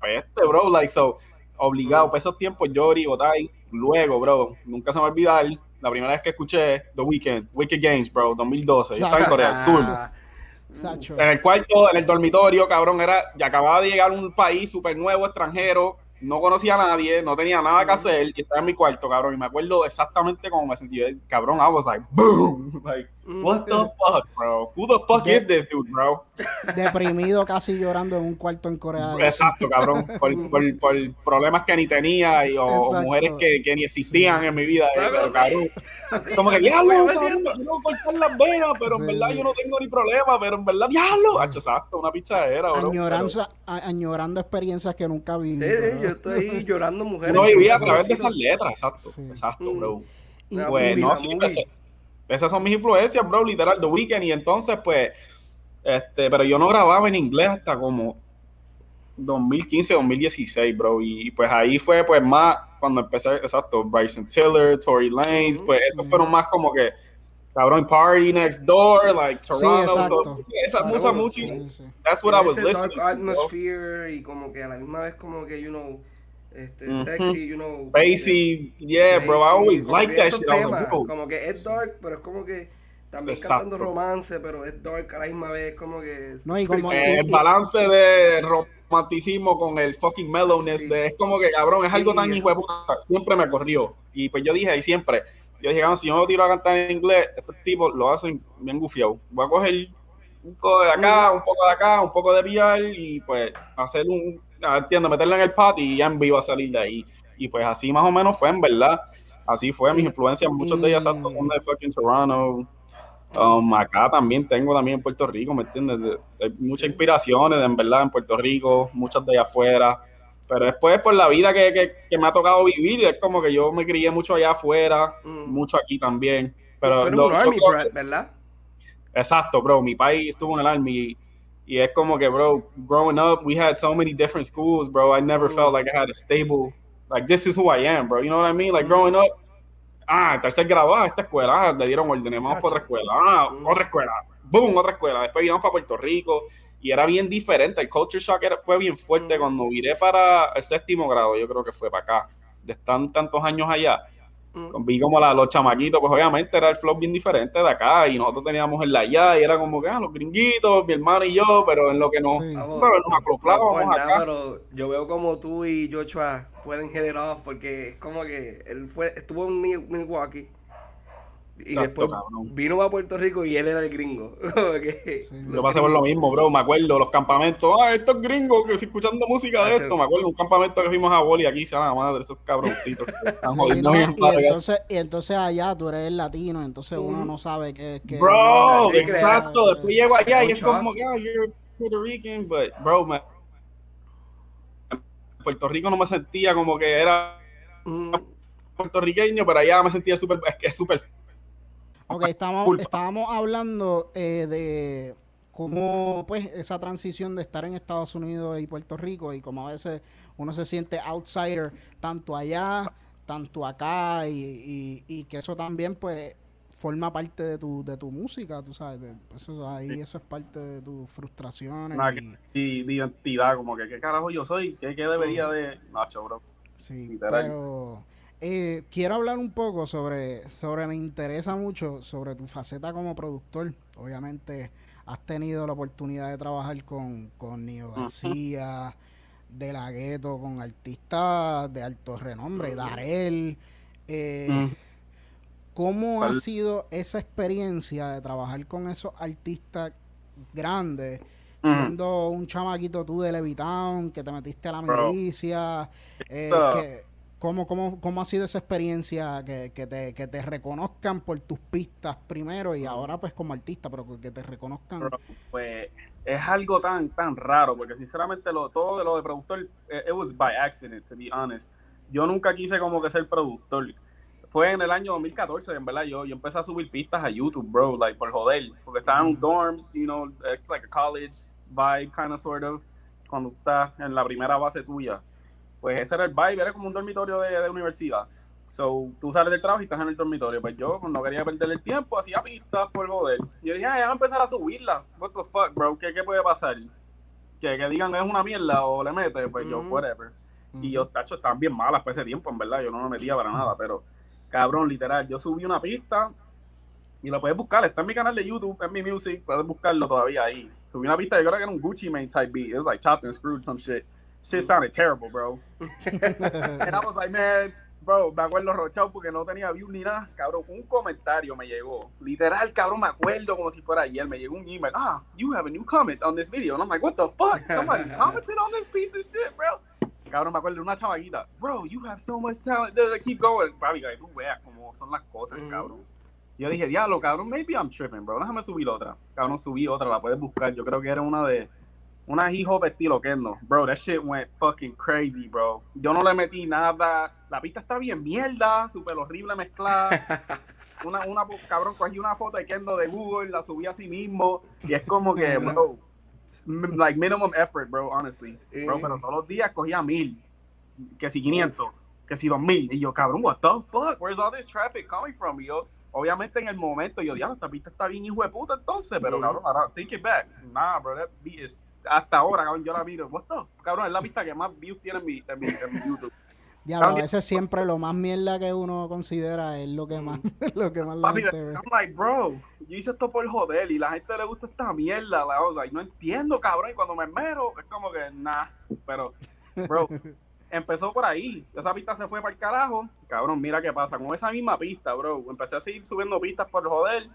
S2: peste, bro, like, so, obligado, para esos tiempos, Yori, Botay, luego, bro, nunca se me va a olvidar, la primera vez que escuché The Weeknd, Wicked Games, bro, 2012, yo estaba en Corea del Sur. En el cuarto, en el dormitorio, cabrón, era, ya acababa de llegar a un país súper nuevo, extranjero, no conocía a nadie, no tenía nada que hacer y estaba en mi cuarto, cabrón. Y me acuerdo exactamente cómo me sentí. Cabrón, I was like, boom. Like, what the fuck, bro? Who the fuck is this dude, bro?
S1: Deprimido, casi llorando en un cuarto en Corea.
S2: Exacto, cabrón. Por, por, por, problemas que ni tenía y, o, mujeres que, que, ni existían en mi vida. Eh, cabrón. Como que, diablo, quiero cortar las venas, pero en verdad yo no tengo ni problema, pero en verdad, diablo. Exacto, una pichadera, bro.
S1: Añoranza, añorando experiencias que nunca vi.
S3: Sí, yo estoy llorando mujeres.
S2: No vivía a través de esas letras, exacto. Exacto, bro. Y, pues, no, sí, esas son mis influencias, bro, literal, The Weeknd. Y entonces, pues, este, pero yo no grababa en inglés hasta como 2015, 2016, bro. Y pues ahí fue, pues, más cuando empecé, exacto, Bryson Tiller, Tory Lanez, pues, esos fueron más como que, cabrón, Party Next Door, like Toronto. Sí, esa mucha, mucha. That's what I was listening.
S3: Dark atmosphere y como que a la misma vez como que, you know este, sexy, you know.
S2: Spacey, yeah, bro, I always like that shit.
S3: Como que es dark, pero es como que también cantando romance, pero es dark a la misma vez, como que...
S1: No, y como...
S2: el balance de romanticismo con el fucking mellowness, de, es como que, cabrón, es algo tan hijo de puta, siempre me corrió. Y pues yo dije ahí siempre, yo dije, si yo me tiro a cantar en inglés, estos tipos lo hacen bien gufiado. Voy a coger un poco de acá, un poco de acá, un poco de VR y pues hacer un, entiendo, meterla en el pat y ya en vivo a salir de ahí. Y pues así más o menos fue, en verdad. Así fue, mis influencias, muchos de ellas son de fucking Toronto. Um, acá también tengo también en Puerto Rico, ¿me entiendes? Hay muchas inspiraciones, en verdad, en Puerto Rico, muchas de allá afuera. Pero después, por la vida que, que, que, me ha tocado vivir, es como que yo me crié mucho allá afuera, mm. mucho aquí también. Pero,
S3: Pero un army, ¿verdad?
S2: Exacto, bro. Mi país estuvo en el army y es como que, bro, growing up, we had so many different schools, bro. I never felt like I had a stable, like, this is who I am, bro. You know what I mean? Like, growing up, ah, tercer grado, ah, esta escuela, ah, le dieron orden, vamos para otra escuela, ah, otra escuela, boom, otra escuela. Después íbamos para Puerto Rico y era bien diferente. El culture shock era, fue bien fuerte cuando viré para el séptimo grado, yo creo que fue para acá, de estar tantos años allá Mm. Vi como la, los chamaquitos, pues obviamente era el flow bien diferente de acá y nosotros teníamos el allá y era como que ah, los gringuitos, mi hermano y yo, pero en lo que nos, sí. ¿sabes? Nos acoplábamos acá.
S3: pero yo veo como tú y Joshua pueden generar porque es como que él fue, estuvo en Milwaukee y después vino a Puerto Rico y él era el gringo.
S2: Yo pasé por lo mismo, bro. Me acuerdo los campamentos. Ah, estos gringos que escuchando música de esto. Me acuerdo un campamento que fuimos a Boli aquí. Se llama madre, esos cabroncitos.
S1: y, entonces, y entonces allá tú eres latino. Entonces uno no sabe qué.
S2: que bro, exacto. Después llego allá y es como que, ah, you're Puerto Rican. But, bro, me... Puerto Rico no me sentía como que era mm. puertorriqueño, pero allá me sentía súper. Es que es súper
S1: Ok, estábamos, estábamos hablando eh, de cómo, pues, esa transición de estar en Estados Unidos y Puerto Rico y como a veces uno se siente outsider tanto allá, tanto acá y, y, que eso también, pues, forma parte de tu, de tu música, tú sabes, eso, ahí eso es parte de tus frustraciones.
S2: y, de identidad, como que qué carajo yo soy, qué, qué debería de... Nacho, bro.
S1: Sí, pero eh, quiero hablar un poco sobre, sobre, me interesa mucho sobre tu faceta como productor. Obviamente has tenido la oportunidad de trabajar con, con Nio García, de la Gueto, con artistas de alto renombre, Darel. Eh, ¿Cómo ha sido esa experiencia de trabajar con esos artistas grandes? Siendo un chamaquito tú de Levitown, que te metiste a la milicia, eh, que, ¿Cómo, cómo, cómo ha sido esa experiencia que, que, te, que te reconozcan por tus pistas primero y ahora pues como artista, pero que te reconozcan?
S2: Pues es algo tan tan raro, porque sinceramente lo, todo de lo de productor, eh, it was by accident, to be honest. Yo nunca quise como que ser productor. Fue en el año 2014, en verdad, yo, yo empecé a subir pistas a YouTube, bro, like por joder, porque estaban en dorms, you know, it's like a college vibe, kind of, sort of, cuando estás en la primera base tuya pues ese era el vibe, era como un dormitorio de, de universidad. So, tú sales del trabajo y estás en el dormitorio. Pues yo no quería perder el tiempo, hacía pistas por joder. Y yo dije, ah, ya voy a empezar a subirla. What the fuck, bro, ¿qué, qué puede pasar? Que, que digan es una mierda o le mete, pues yo, whatever. Y yo, tacho, estaban bien malas por ese tiempo, en verdad. Yo no me metía para nada, pero cabrón, literal, yo subí una pista y la puedes buscar, está en mi canal de YouTube, en mi music, puedes buscarlo todavía ahí. Subí una pista, yo creo que era un Gucci Mane type beat, it was like chopped and screwed some shit shit sounded terrible, bro. and I was like, man, bro, me acuerdo rochado porque no tenía view ni nada. Cabrón, un comentario me llegó. Literal, cabrón, me acuerdo como si fuera ayer. Me llegó un email. Ah, you have a new comment on this video. And I'm like, what the fuck? Somebody commented on this piece of shit, bro. Cabrón, me acuerdo de una chavaguita. Bro, you have so much talent. Keep going. Papi, tú veas cómo son las cosas, mm. cabrón. Yo dije, diablo, cabrón, maybe I'm tripping, bro. Déjame subir otra. Cabrón, subí otra, la puedes buscar. Yo creo que era una de una hip hop estilo Kendo. Bro, that shit went fucking crazy, bro. Yo no le metí nada. La pista está bien mierda, súper horrible mezclada. Una, una, cabrón, cogí una foto de Kendo de Google, la subí a sí mismo. Y es como que, bro, like minimum effort, bro, honestly. Bro, pero todos los días cogía mil, que si 500, que si 2000. Y yo, cabrón, what the fuck? Where's all this traffic coming from? Y yo, obviamente en el momento, yo, diablo, esta pista está bien hijo de puta entonces, pero cabrón, ahora, take it back. Nah, bro, that beat is hasta ahora, cabrón, yo la miro. Cabrón, es la pista que más views tiene en mi, en mi, YouTube.
S1: Diablo, a veces siempre lo más mierda que uno considera es lo que más, lo que más la gente ve.
S2: I'm like, bro, yo hice esto por joder y la gente le gusta esta mierda, la cosa, y no entiendo, cabrón, y cuando me mero, es como que, nah, pero, bro, empezó por ahí, esa pista se fue para el carajo, cabrón, mira qué pasa, con esa misma pista, bro, empecé a seguir subiendo pistas por joder,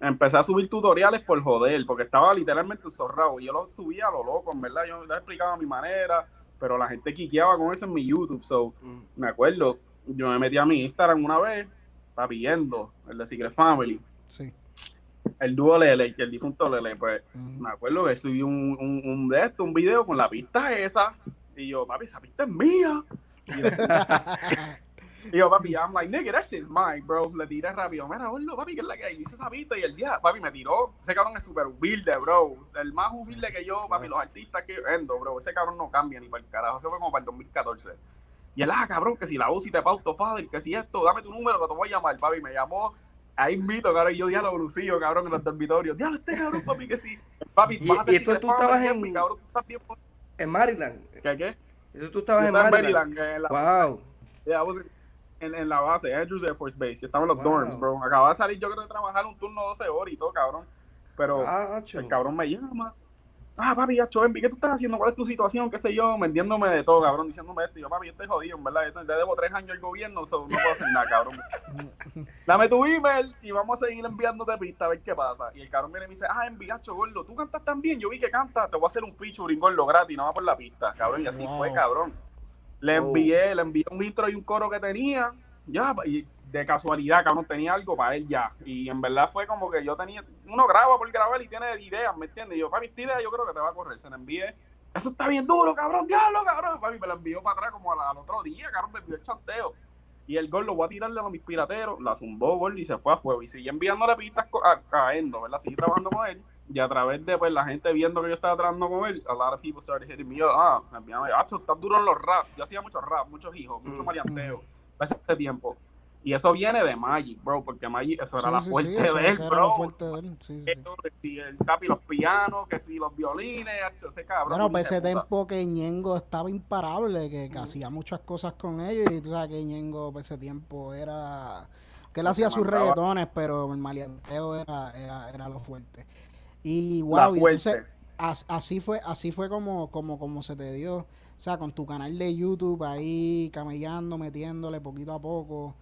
S2: empecé a subir tutoriales por joder, porque estaba literalmente zorrado, y yo lo subía a lo loco, en verdad, yo les explicaba a mi manera, pero la gente quiqueaba con eso en mi YouTube. So, mm. me acuerdo, yo me metí a mi Instagram una vez, está viendo el de Secret Family. Sí. El dúo Lele, el difunto Lele, pues mm. me acuerdo que subí un, un, un, de esto, un video con la pista esa. Y yo, papi, esa pista es mía. Y Y yo, papi, I'm like, nigga, that shit's mine, bro. Le tiré rápido. Mira, boludo, papi, ¿qué es la que hay? Hice esa pista y el día, papi, me tiró. Ese cabrón es súper humilde, bro. El más humilde que yo, papi, los artistas que vendo, bro. Ese cabrón no cambia ni para el carajo. Ese fue como para el 2014. Y él, ah, cabrón, que si la y te pauto fácil, que si esto, dame tu número que te voy a llamar, papi. Me llamó. Ahí invito, cabrón, y yo diálogo brucillo, cabrón, en los dormitorios. Diablo, este cabrón, papi, que sí. Papi,
S3: y, vas a y esto tú estabas en... Mi, cabrón, tú estás bien... En Maryland.
S2: ¿Qué, qué?
S3: Eso tú estabas en Maryland. En Maryland
S2: Wow. Yeah, en, en, la base, Andrews Air Force Base. Yo estaba en los dorms, bro. Acababa de salir, yo creo, de trabajar un turno 12 horas y todo, cabrón. Pero el cabrón me llama. Ah, papi, ya, Envi, ¿qué tú estás haciendo? ¿Cuál es tu situación? ¿Qué sé yo? Vendiéndome de todo, cabrón, diciéndome esto. Y yo, papi, yo estoy jodido, en verdad. Yo debo tres años al gobierno, so no puedo hacer nada, cabrón. Dame tu email y vamos a seguir enviándote pistas a ver qué pasa. Y el cabrón viene y me dice, ah, enviacho, gordo, tú cantas también. Yo vi que cantas, te voy a hacer un featuring, gordo, gratis, no va por la pista, cabrón. Y así fue, cabrón. Le envié, le envié un intro y un coro que tenía ya, y de casualidad, cabrón, tenía algo para él ya. Y en verdad fue como que yo tenía, uno graba por grabar y tiene ideas, ¿me entiendes? Y yo, papi, esta idea yo creo que te va a correr. Se la envié. Eso está bien duro, cabrón, diablo, cabrón. Papi, me la envió para atrás como al, otro día, cabrón, me envió el chanteo. Y el gol lo voy a tirarle a mis pirateros, la zumbó gol y se fue a fuego. Y sigue enviándole pistas cayendo, ¿verdad? Sigue trabajando con él. Y a través de pues la gente viendo que yo estaba trabajando con él, a lot of people started hitting me up. Ah, me enviaban, ah, está duro en los rap. Yo hacía mucho rap, muchos hijos, mucho mm. marianteo ese tiempo. Y eso viene de Magic, bro, porque Magic, eso era la fuerte de él, bro. Fuerte de él. Sí, sí, el tapi, los pianos, que si los violines, ese cabrón.
S1: Bueno, pues ese tiempo que Ñengo estaba imparable, que, hacía muchas cosas con ellos, y tú sabes que Ñengo, pues ese tiempo era. que él hacía sus reggaetones, pero el maleanteo era, era, era lo fuerte. Y wow, y entonces, así fue, así fue como, como, como se te dio o sea, con tu canal de YouTube ahí camellando, metiéndole poquito a poco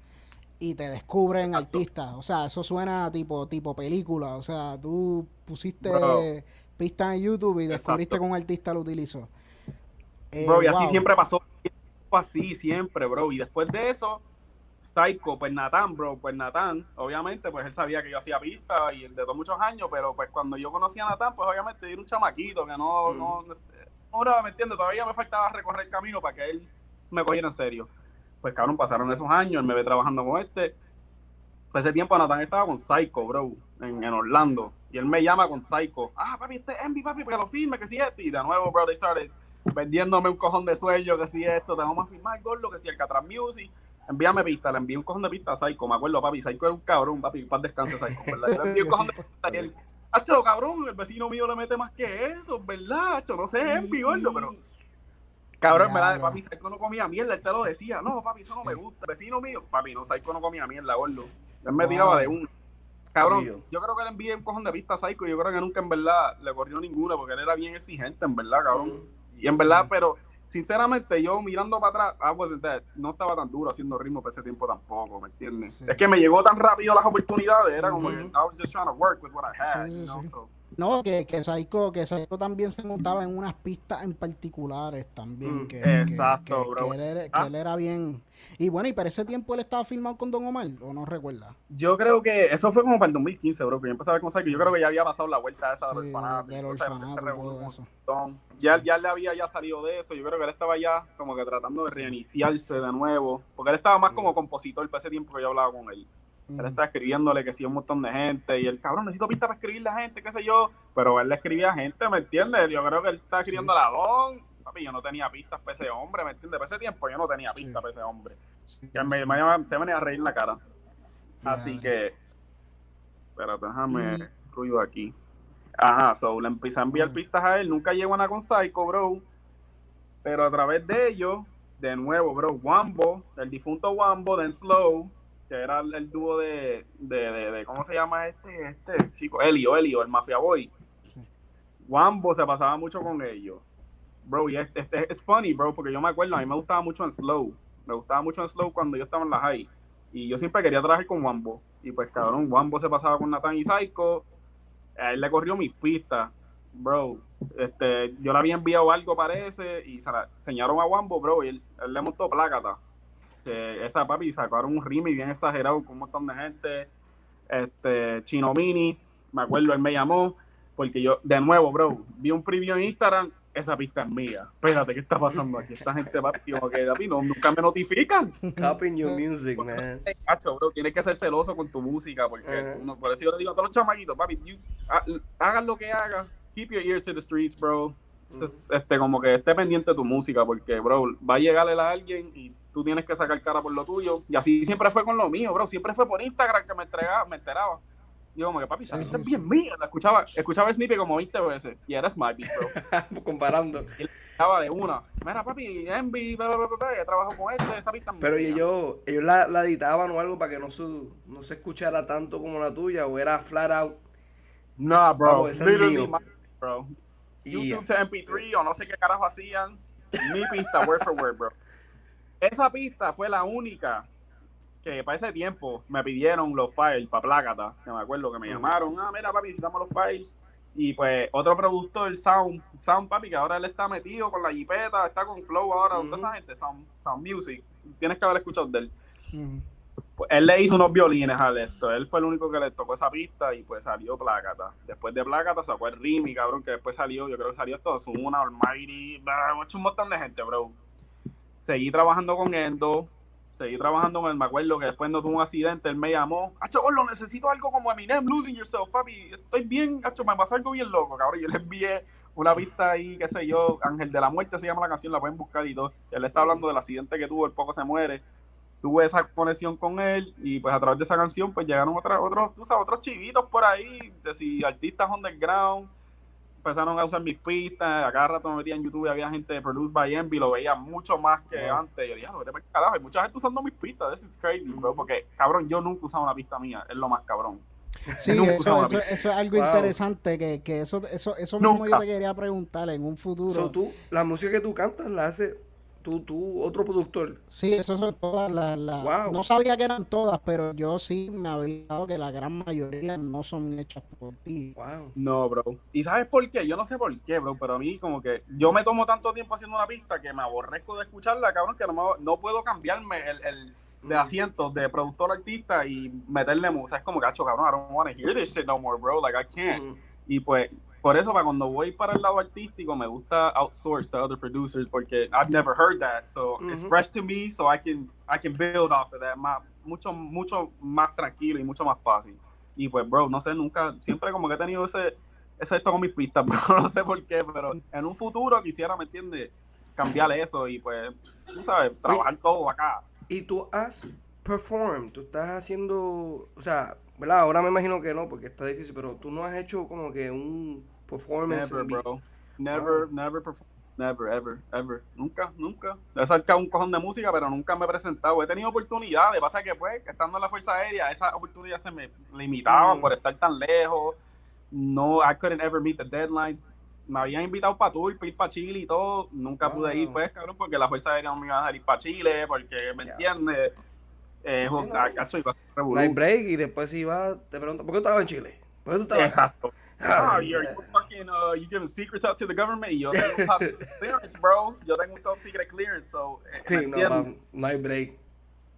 S1: y te descubren artistas. O sea, eso suena tipo tipo película. O sea, tú pusiste pistas en YouTube y descubriste que un artista lo utilizó.
S2: Eh, bro, y así siempre pasó. Así siempre, bro. Y después de eso, Psycho, pues Natán, bro, pues Natán, obviamente, pues él sabía que yo hacía pistas y de todos muchos años, pero pues cuando yo conocí a Natán, pues obviamente era un chamaquito que no, mm. no ahora, ¿me entiendes? Todavía me faltaba recorrer el camino para que él me cogiera en serio. Pues cabrón, pasaron esos años, él me ve trabajando con este. Pues ese tiempo Nathan estaba con Psycho, bro, en, Orlando. Y él me llama con Psycho. Ah, papi, este es Envy, papi, para que lo firme, que si esto. Y de nuevo, bro, they started vendiéndome un cojón de sueño, que si esto, te vamos a firmar, gordo, que si el Catran Music. Envíame pista, le envié un cojón de pista a Psycho, me acuerdo, papi, Psycho era un cabrón, papi, paz descanse Psycho, ¿verdad? Le envié un cojón de pista y él, Hacho, cabrón, el vecino mío le mete más que eso, ¿verdad? Hacho, no sé, es gordo, pero. Cabrón, ¿verdad? Papi, Saiko no comía mierda, él te lo decía. No, papi, eso no me gusta. Vecino mío, papi, no, Saiko no comía mierda, gordo. Él me tiraba de uno. Cabrón, yo creo que le envié un cojón de pista a Psycho yo creo que nunca en verdad le corrió ninguna porque él era bien exigente, en verdad, cabrón. Y en verdad, pero sinceramente, yo mirando para atrás, ah, pues no estaba tan duro haciendo ritmo por ese tiempo tampoco, ¿me entiendes? Es que me llegó tan rápido las oportunidades, era como que I was just trying to work with what I had, you know, so.
S1: No, que, que Psycho, que Psycho también se montaba en unas pistas en particulares también. Mm, que,
S2: exacto, bro.
S1: Que él, era, que ah. él, era, bien. Y bueno, y para ese tiempo él estaba filmado con Don Omar, ¿o no recuerda?
S2: Yo creo que eso fue como para el 2015, bro, que yo empecé a ver con Psycho. Yo creo que ya había pasado la vuelta esa del orfanato. Del orfanato Ya, ya le había ya salido de eso. Yo creo que él estaba ya como que tratando de reiniciarse de nuevo. Porque él estaba más como compositor para ese tiempo que yo hablaba con él. Él estaba escribiéndole que sí un montón de gente y el cabrón necesito pistas para escribirle a gente, qué sé yo. Pero él le escribía a gente, ¿me entiendes? Yo creo que él estaba escribiendo a la Don. Papi, yo no tenía pistas para ese hombre, ¿me entiendes? Para ese tiempo yo no tenía pistas para ese hombre. Que me, se venía a reír en la cara. Así que. Espérate, déjame ruido aquí. Ajá, so le empecé a enviar pistas a él. Nunca llegó a nada con Psycho, bro. Pero a través de ellos de nuevo, bro, Wambo, el difunto Wambo, then Slow, que era el, dúo de, de, ¿cómo se llama este, este chico? Elio, Elio, el Mafia Boy. Wambo se pasaba mucho con ellos. Bro, y este, este, es funny, bro, porque yo me acuerdo, a mí me gustaba mucho en Slow. Me gustaba mucho en Slow cuando yo estaba en la high. Y yo siempre quería trabajar con Wambo. Y pues, cabrón, Wambo se pasaba con Nathan y Psycho. A él le corrió mis pistas. Bro, este, yo le había enviado algo, parece, y se la enseñaron a Wambo, bro, y él, le montó plácata. Esa papi sacaron un remix bien exagerado con un montón de gente. Este, Chino Mini, me acuerdo, él me llamó, porque yo, de nuevo, bro, vi un preview en Instagram, esa pista es mía. Espérate, ¿qué está pasando aquí? Esta gente, papi, como que, papi, no, nunca me notifican.
S3: Copying your music, man.
S2: bro, tienes que ser celoso con tu música, porque por eso yo le digo a todos los chamaquitos, papi, hagan lo que hagan, keep your ear to the streets, bro. Este, como que esté pendiente de tu música, porque, bro, va a llegarle a alguien y tú tienes que sacar cara por lo tuyo. Y así siempre fue con lo mío, bro. Siempre fue por Instagram que me, entregaba, me enteraba. Y como que, papi, sí, es bien mía. La escuchaba, escuchaba Snippy como 20 veces. Y era Smiley, bro.
S3: Comparando.
S2: Y escuchaba de una. Mira, papi, Envy, bla, bla, trabajo con este, esta pista
S3: Pero ellos, ellos la, la, editaban o algo para que no se, no se escuchara tanto como la tuya, o era flat out.
S2: No, bro. Literally, bro. YouTube to MP3 o no sé qué carajo hacían. Mi pista, word for word, bro. Esa pista fue la única que para ese tiempo me pidieron los files para Plácata. Que me acuerdo que me llamaron. Ah, mira, papi, necesitamos los files. Y pues otro productor, Sound, Sound Papi, que ahora él está metido con la jipeta, está con Flow ahora, toda esa gente, Sound, Sound Music. Tienes que haber escuchado de él. Pues, él le hizo unos violines a esto. Él fue el único que le tocó esa pista y pues salió Plácata. Después de Plácata sacó el Rimi, cabrón, que después salió, yo creo que salió esto, una Almighty, un montón de gente, bro. Seguí trabajando con Endo, seguí trabajando con él. Me acuerdo que después no tuvo un accidente, él me llamó. Hacho, lo necesito algo como Eminem, Losing Yourself, papi. Estoy bien, hacho, me pasa algo bien loco, cabrón. Yo le envié una pista ahí, qué sé yo, Ángel de la Muerte se llama la canción, la pueden buscar y todo. Él está hablando del accidente que tuvo, el poco se muere tuve esa conexión con él y pues a través de esa canción pues llegaron otros, otros, tú sabes, otros chivitos por ahí, de si artistas underground, empezaron a usar mis pistas, a cada rato me metía en YouTube y había gente de Produced by Envy, lo veía mucho más que antes, yo dije, no, vete carajo, hay mucha gente usando mis pistas, this is crazy, bro, porque cabrón, yo nunca usaba una pista mía, es lo más cabrón.
S1: Sí, eso, eso, es algo interesante, que, que eso, eso, eso mismo yo te quería preguntar en un futuro.
S3: tú, la música que tú cantas la hace tú, tú, otro productor.
S1: Sí, eso son todas las... No sabía que eran todas, pero yo sí me había dado que la gran mayoría no son hechas por ti.
S2: Wow. No, bro. ¿Y sabes por qué? Yo no sé por qué, bro, pero a mí como que yo me tomo tanto tiempo haciendo una pista que me aborrezco de escucharla, cabrón, que no, no puedo cambiarme el, el de mm. asientos de productor artista y meterle música. Es como, gacho, cabrón, I don't want to hear this shit no more, bro. Like, I can't. Mm. Y pues por eso, para cuando voy para el lado artístico, me gusta outsource to other producers porque I've never heard that. So it's fresh to me, so I can, I can build off of that más, mucho, mucho más tranquilo y mucho más fácil. Y pues, bro, no sé, nunca, siempre como que he tenido ese, ese esto con mis pistas, bro, no sé por qué, pero en un futuro quisiera, ¿me entiendes? Cambiar eso y pues, tú sabes, trabajar todo acá.
S3: Y tú has performed, tú estás haciendo, o sea, ¿verdad? Ahora me imagino que no, porque está difícil, pero tú no has hecho como que un performance.
S2: Never, bro. Never, never Never, ever, ever. Nunca, nunca. He sacado un cojón de música, pero nunca me he presentado. He tenido oportunidades. Pasa que, pues, estando en la Fuerza Aérea, esas oportunidades se me limitaban mm. por estar tan lejos. No, I couldn't ever meet the deadlines. Me habían invitado para tour, para ir para Chile y todo. Nunca pude ir, pues, cabrón, porque la Fuerza Aérea no me iba a dejar ir para Chile, porque, ¿me entiendes? Eh, no,
S3: no hay break y después iba, te pregunto, ¿por qué tú estabas en Chile? ¿Por qué tú estabas
S2: Exacto. Ah, oh, you're, you're fucking, uh, you giving secrets out to the government. Yo tengo top secret clearance, bro. Yo tengo un top secret clearance, so.
S3: Eh, sí, no, no hay break.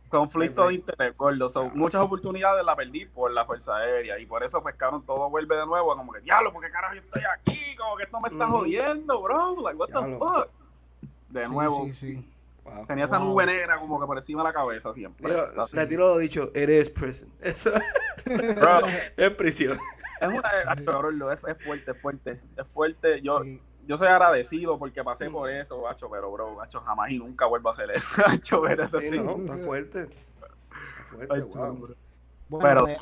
S2: Conflicto de interés, gordo. So, ah, muchas oportunidades la perdí por la Fuerza Aérea. Y por eso, pues, cabrón, todo vuelve de nuevo. Como que, diablo, porque carajo yo estoy aquí? Como que esto me está jodiendo, bro. Like, what the fuck? De nuevo. Sí, sí. Tenía esa nube negra como que por encima de la cabeza siempre.
S3: Pero, te tiro lo dicho, eres prison. Eso es prisión.
S2: Es una es, es fuerte, es fuerte. Es fuerte. Yo, yo soy agradecido porque pasé por eso, bacho, pero bro, bacho, jamás y nunca vuelvo a hacer eso. Bacho,
S3: pero sí, no, está fuerte. Está
S1: fuerte, Bueno, eh,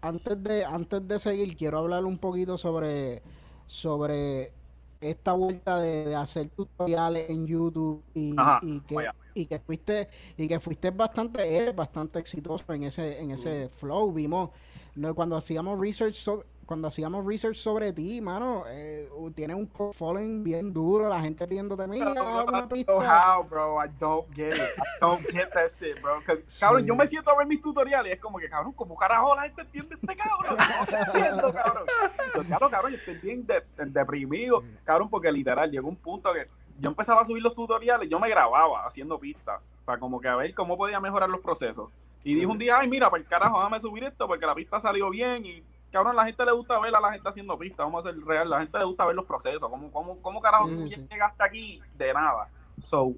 S1: antes de antes de seguir quiero hablar un poquito sobre sobre esta vuelta de, hacer tutoriales en YouTube y, que, y que fuiste y que fuiste bastante eres bastante exitoso en ese en ese flow vimos no, cuando hacíamos research sobre, cuando hacíamos research sobre ti, mano, eh, tienes un following bien duro, la gente pidiéndote, mira,
S2: una pista. how, bro, I don't get it. I don't get that shit, bro. Cabrón, yo me siento a ver mis tutoriales y es como que, cabrón, ¿cómo carajo la gente entiende este cabrón? No entiendo, cabrón. claro, cabrón, yo estoy bien deprimido, cabrón, porque literal llegó un punto que yo empezaba a subir los tutoriales, yo me grababa haciendo pistas, para como que a ver cómo podía mejorar los procesos. Y dije un día, ay, mira, para el carajo, déjame subir esto porque la pista salió bien y cabrón, la gente le gusta ver a la gente haciendo pistas, vamos a ser real, la gente le gusta ver los procesos, cómo, cómo, cómo carajo llegaste aquí de nada. So,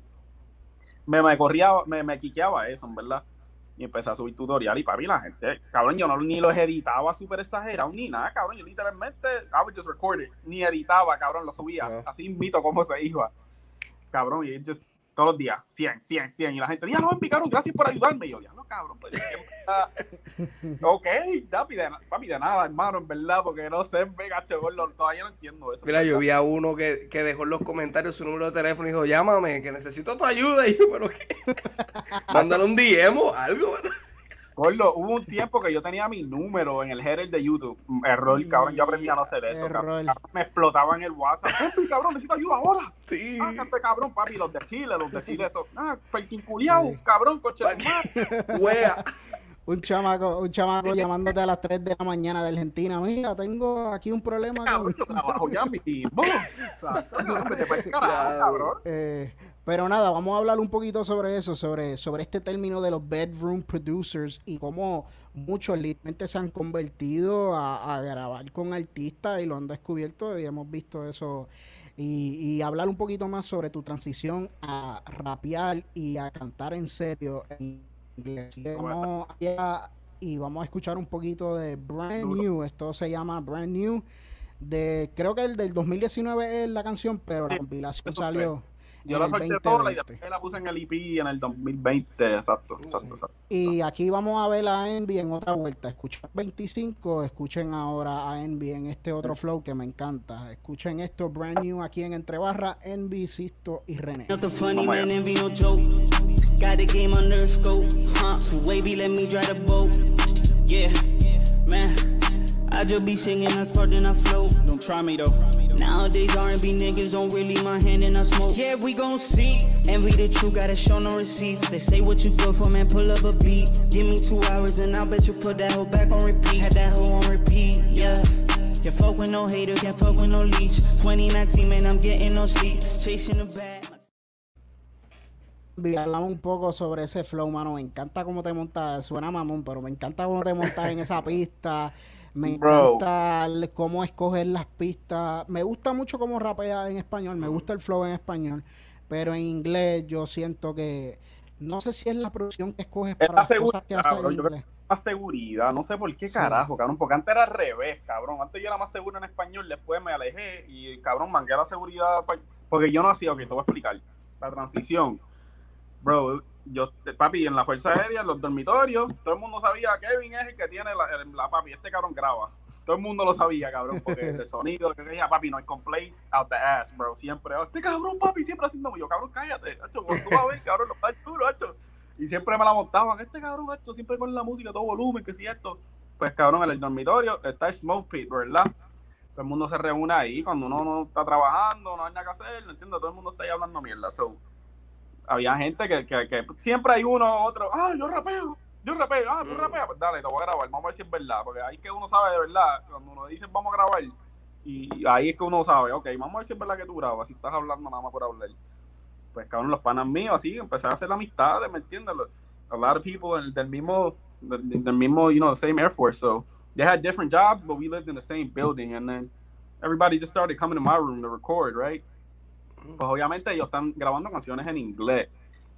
S2: me, me corría, me, me quiqueaba eso, en verdad. Y empecé a subir tutorial y papi, la gente, cabrón, yo no ni los editaba súper exagerado ni nada, cabrón, yo literalmente, I would just record it, ni editaba, cabrón, lo subía, así invito como se iba. Cabrón, y just todos los días, 100, 100, 100. Y la gente, ya no me picaron, gracias por ayudarme. Y yo, ya no, cabrón, pues Ok, papi de, papi, de nada, hermano, en verdad, porque no sé, venga, gordo, todavía no entiendo eso.
S3: Mira, yo vi a uno que, que, dejó en los comentarios su número de teléfono y dijo, llámame, que necesito tu ayuda. Y yo, pero qué, mándale un DM o algo, ¿verdad?
S2: Gordo, hubo un tiempo que yo tenía mi número en el header de YouTube. Error, cabrón, yo aprendí a no hacer eso. Cabrón. Me explotaba en el WhatsApp. cabrón, necesito ayuda ahora! Sí. Ah, cabrón, papi, los de Chile, los de Chile, eso. Ah, perkin culiao, cabrón, coche de
S1: Wea. Un chamaco, un chamaco llamándote a las 3 de la mañana de Argentina. Mira, tengo aquí un problema.
S2: Cabrón, yo trabajo ya mismo. O sea, no, te cabrón.
S1: Eh, pero nada, vamos a hablar un poquito sobre eso, sobre, sobre este término de los bedroom producers y cómo muchos literalmente se han convertido a, grabar con artistas y lo han descubierto y hemos visto eso. Y, hablar un poquito más sobre tu transición a rapear y a cantar en serio en inglés. y vamos a escuchar un poquito de Brand New. Esto se llama Brand New. De, creo que el del 2019 es la canción, pero la compilación salió.
S2: Yo la solté toda y después la puse en el EP en el 2020, exacto, exacto, exacto.
S1: Y aquí vamos a ver a Envy en otra vuelta. Escuchen 25, escuchen ahora a Envy en este otro flow que me encanta. Escuchen esto, brand new aquí en Entre Barra, Envy, Sisto y René. Got the game under scope, huh? Wavy, let me drive the boat. Yeah, man. I just be singing, I spark and I float. Don't try me though. Nowadays R&B niggas don't really mind hand in a smoke. Yeah, we gon' see. Envy the truth, gotta show no receipts. They say what you good for, man, pull up a beat. Give me two hours and I'll bet you put that hoe back on repeat. Had that hoe on repeat, yeah. Can't fuck with no hater, can't fuck with no leech. 2019, man, I'm getting no sleep. Chasing the bag. Hablamos un poco sobre ese flow, mano. Me encanta cómo te montas. Suena mamón, pero me encanta cómo te montas en esa pista. Me encanta cómo escoger las pistas. Me gusta mucho cómo rapea en español. Me gusta el flow en español. Pero en inglés yo siento que. No sé si es la producción que escoges
S2: para las cosas que haces en inglés. Más seguridad, no sé por qué carajo, cabrón, porque antes era al revés, cabrón. Antes yo era más seguro en español, después me alejé y, cabrón, mangué la seguridad. Porque yo no hacía, ok, te voy a explicar. La transición bro, yo, papi, en la Fuerza Aérea, en los dormitorios, todo el mundo sabía, Kevin es el que tiene la, la papi, este cabrón graba. Todo el mundo lo sabía, cabrón, porque el sonido, que decía, papi, no hay complaint out the ass, bro. Siempre, este cabrón, papi, siempre haciendo yo, cabrón, cállate, hacho, tú vas a ver, cabrón, lo está duro, hacho. Y siempre me la montaban, este cabrón, hacho, siempre con la música, todo volumen, que si esto. Pues, cabrón, en el dormitorio está el Smoke Pit, ¿verdad? Todo el mundo se reúne ahí cuando uno no está trabajando, no hay nada que hacer, ¿no entiendo? Todo el mundo está ahí hablando mierda, so había gente que, que, que, siempre hay uno u otro, ah, yo rapeo, yo rapeo, ah, tú mm. rapeas, pues dale, te voy a grabar, vamos a ver si es verdad, porque ahí es que uno sabe de verdad, cuando uno dice vamos a grabar, y ahí es que uno sabe, ok, vamos a ver si es verdad que tú grabas, si estás hablando nada más por hablar. Pues cabrón, los panas míos, así, empecé a hacer amistades, ¿me entiendes? A lot of people del, mismo, del, del, mismo, you know, the same Air Force, so they had different jobs, but we lived in the same building, and then everybody just started coming to my room to record, right? Pues obviamente ellos están grabando canciones en inglés.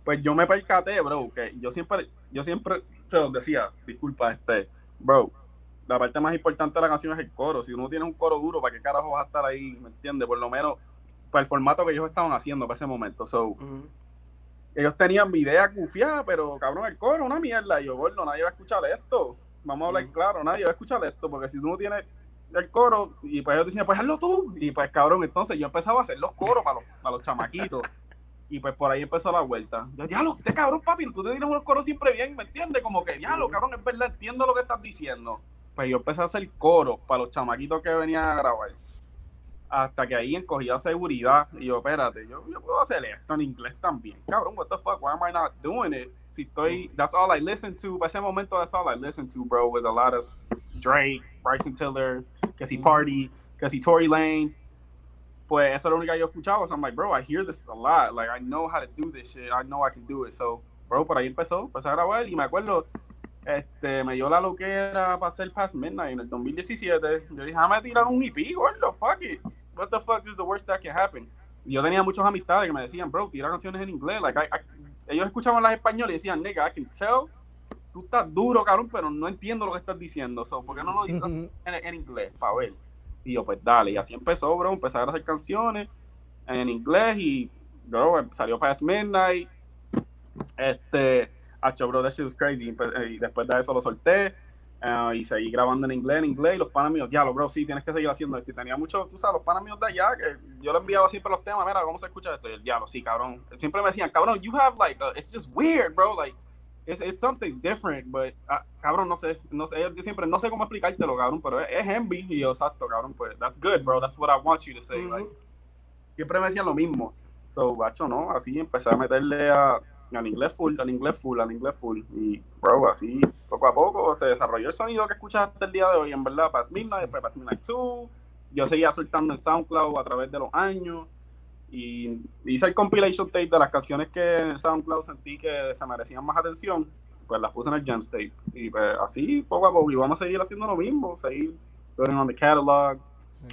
S2: Pues yo me percaté, bro, que yo siempre, yo siempre se los decía, disculpa, este, bro, la parte más importante de la canción es el coro. Si uno tiene un coro duro, ¿para qué carajo vas a estar ahí? ¿Me entiendes? Por lo menos para el formato que ellos estaban haciendo para ese momento. So, ellos tenían mi idea cufiada, pero cabrón, el coro, una mierda. Y yo, bueno, nadie va a escuchar esto. Vamos a hablar claro, nadie va a escuchar esto, porque si tú no tienes el coro y pues ellos decían, pues hazlo tú. Y pues cabrón, entonces yo empezaba a hacer los coros para los, para los chamaquitos. Y pues por ahí empezó la vuelta. Yo, diablo, este cabrón, papi, tú te tienes unos coros siempre bien, ¿me entiendes? Como que, diablo, cabrón, es verdad, entiendo lo que estás diciendo. Pues yo empecé a hacer coro para los chamaquitos que venían a grabar. Hasta que ahí encogía seguridad. Y yo, espérate, yo, yo puedo hacer esto en inglés también. Cabrón, what the fuck, why am I not doing it? Si estoy, that's all I listen to. Para ese momento, that's all I listen to, bro, was a lot of Drake, Bryson Tiller, que si Party, que si Tory Lanez pues eso es lo único que yo escuchaba. So I'm like, bro, I hear this a lot. Like, I know how to do this shit. I know I can do it. So, bro, por ahí empezó, empecé a grabar y me acuerdo, este, me dio la loquera para hacer Past Midnight en el 2017. Yo dije, déjame tirar un EP, gordo, fuck it. What the fuck is the worst that can happen? Y yo tenía muchos amistades que me decían, bro, tira canciones en inglés. Like, ellos escuchaban las españolas y decían, nigga, I can tell tú estás duro, cabrón, pero no entiendo lo que estás diciendo. So, ¿Por qué no lo dices en, en inglés? Para ver. Y yo, pues dale. Y así empezó, bro. Empecé a hacer canciones en inglés y, bro, salió Past Midnight. Este, hecho, bro, that shit was crazy. Y después de eso lo solté. Uh, y seguí grabando en inglés, en inglés, y los panas míos, diablo, bro, sí, tienes que seguir haciendo esto. Y tenía mucho, tú sabes, los panas míos de allá, que yo le enviaba siempre los temas, mira, ¿cómo se escucha esto? Y el diablo, sí, cabrón. Siempre me decían, cabrón, you have like, uh, it's just weird, bro, like, it's, it's something different, but, uh, cabrón, no sé, no sé, yo siempre, no sé cómo explicártelo, cabrón, pero es, es envy, y yo, exacto, cabrón, pues, that's good, bro, that's what I want you to say, like, siempre me decían lo mismo, so, bacho, no, así empecé a meterle a, al inglés full, al inglés full, al inglés full, y, bro, así, poco a poco, se desarrolló el sonido que escuchas hasta el día de hoy, en verdad, Past Midnight, después Past Midnight 2, yo seguía soltando en SoundCloud a través de los años, y hice el compilation tape de las canciones que SoundCloud sentí que se merecían más atención, pues las puse en el Jam Tape. Y pues así, poco a poco, y vamos a seguir haciendo lo mismo, seguir putting on the catalog,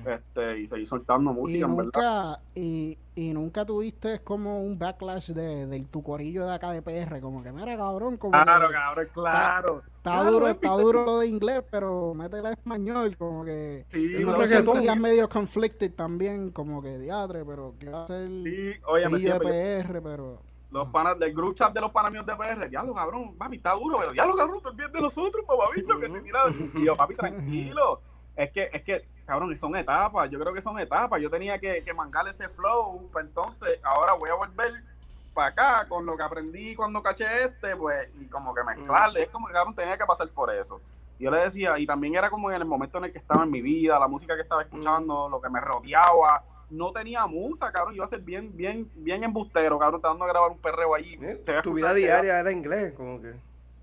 S2: este, y seguir soltando música,
S1: y
S2: en
S1: nunca,
S2: verdad.
S1: Y, y nunca tuviste como un backlash de, de tu corillo de acá de PR, como que mira cabrón, como
S2: Claro,
S1: que
S2: cabrón, claro.
S1: Está,
S2: Claro,
S1: duro,
S2: es
S1: está
S2: que-
S1: duro lo de inglés, pero métele a español, como que
S2: Sí, no,
S1: me
S2: que
S1: sentía
S2: todo-
S1: medio conflicted también, como que diatre, pero quiero hacer
S2: Sí, oye, me
S1: de PR, pero
S2: los panas del group chat de los panas míos de PR, diablo, cabrón, papi, está duro, pero diablo, cabrón, tú olvides de nosotros, papá, bicho, que se mira. Y yo, papi, tranquilo. Es que, es que, cabrón, son etapas, yo creo que son etapas. Yo tenía que, que mangar ese flow, pues entonces ahora voy a volver para acá con lo que aprendí cuando caché este, pues, y como que mezclarle. Es como que, cabrón, tenía que pasar por eso. Yo le decía, y también era como en el momento en el que estaba en mi vida, la música que estaba escuchando, lo que me rodeaba. No tenía musa, cabrón. Iba a ser bien, bien, bien embustero, cabrón, tratando de grabar un perreo allí.
S3: Eh, Tu vida diaria era inglés, como que.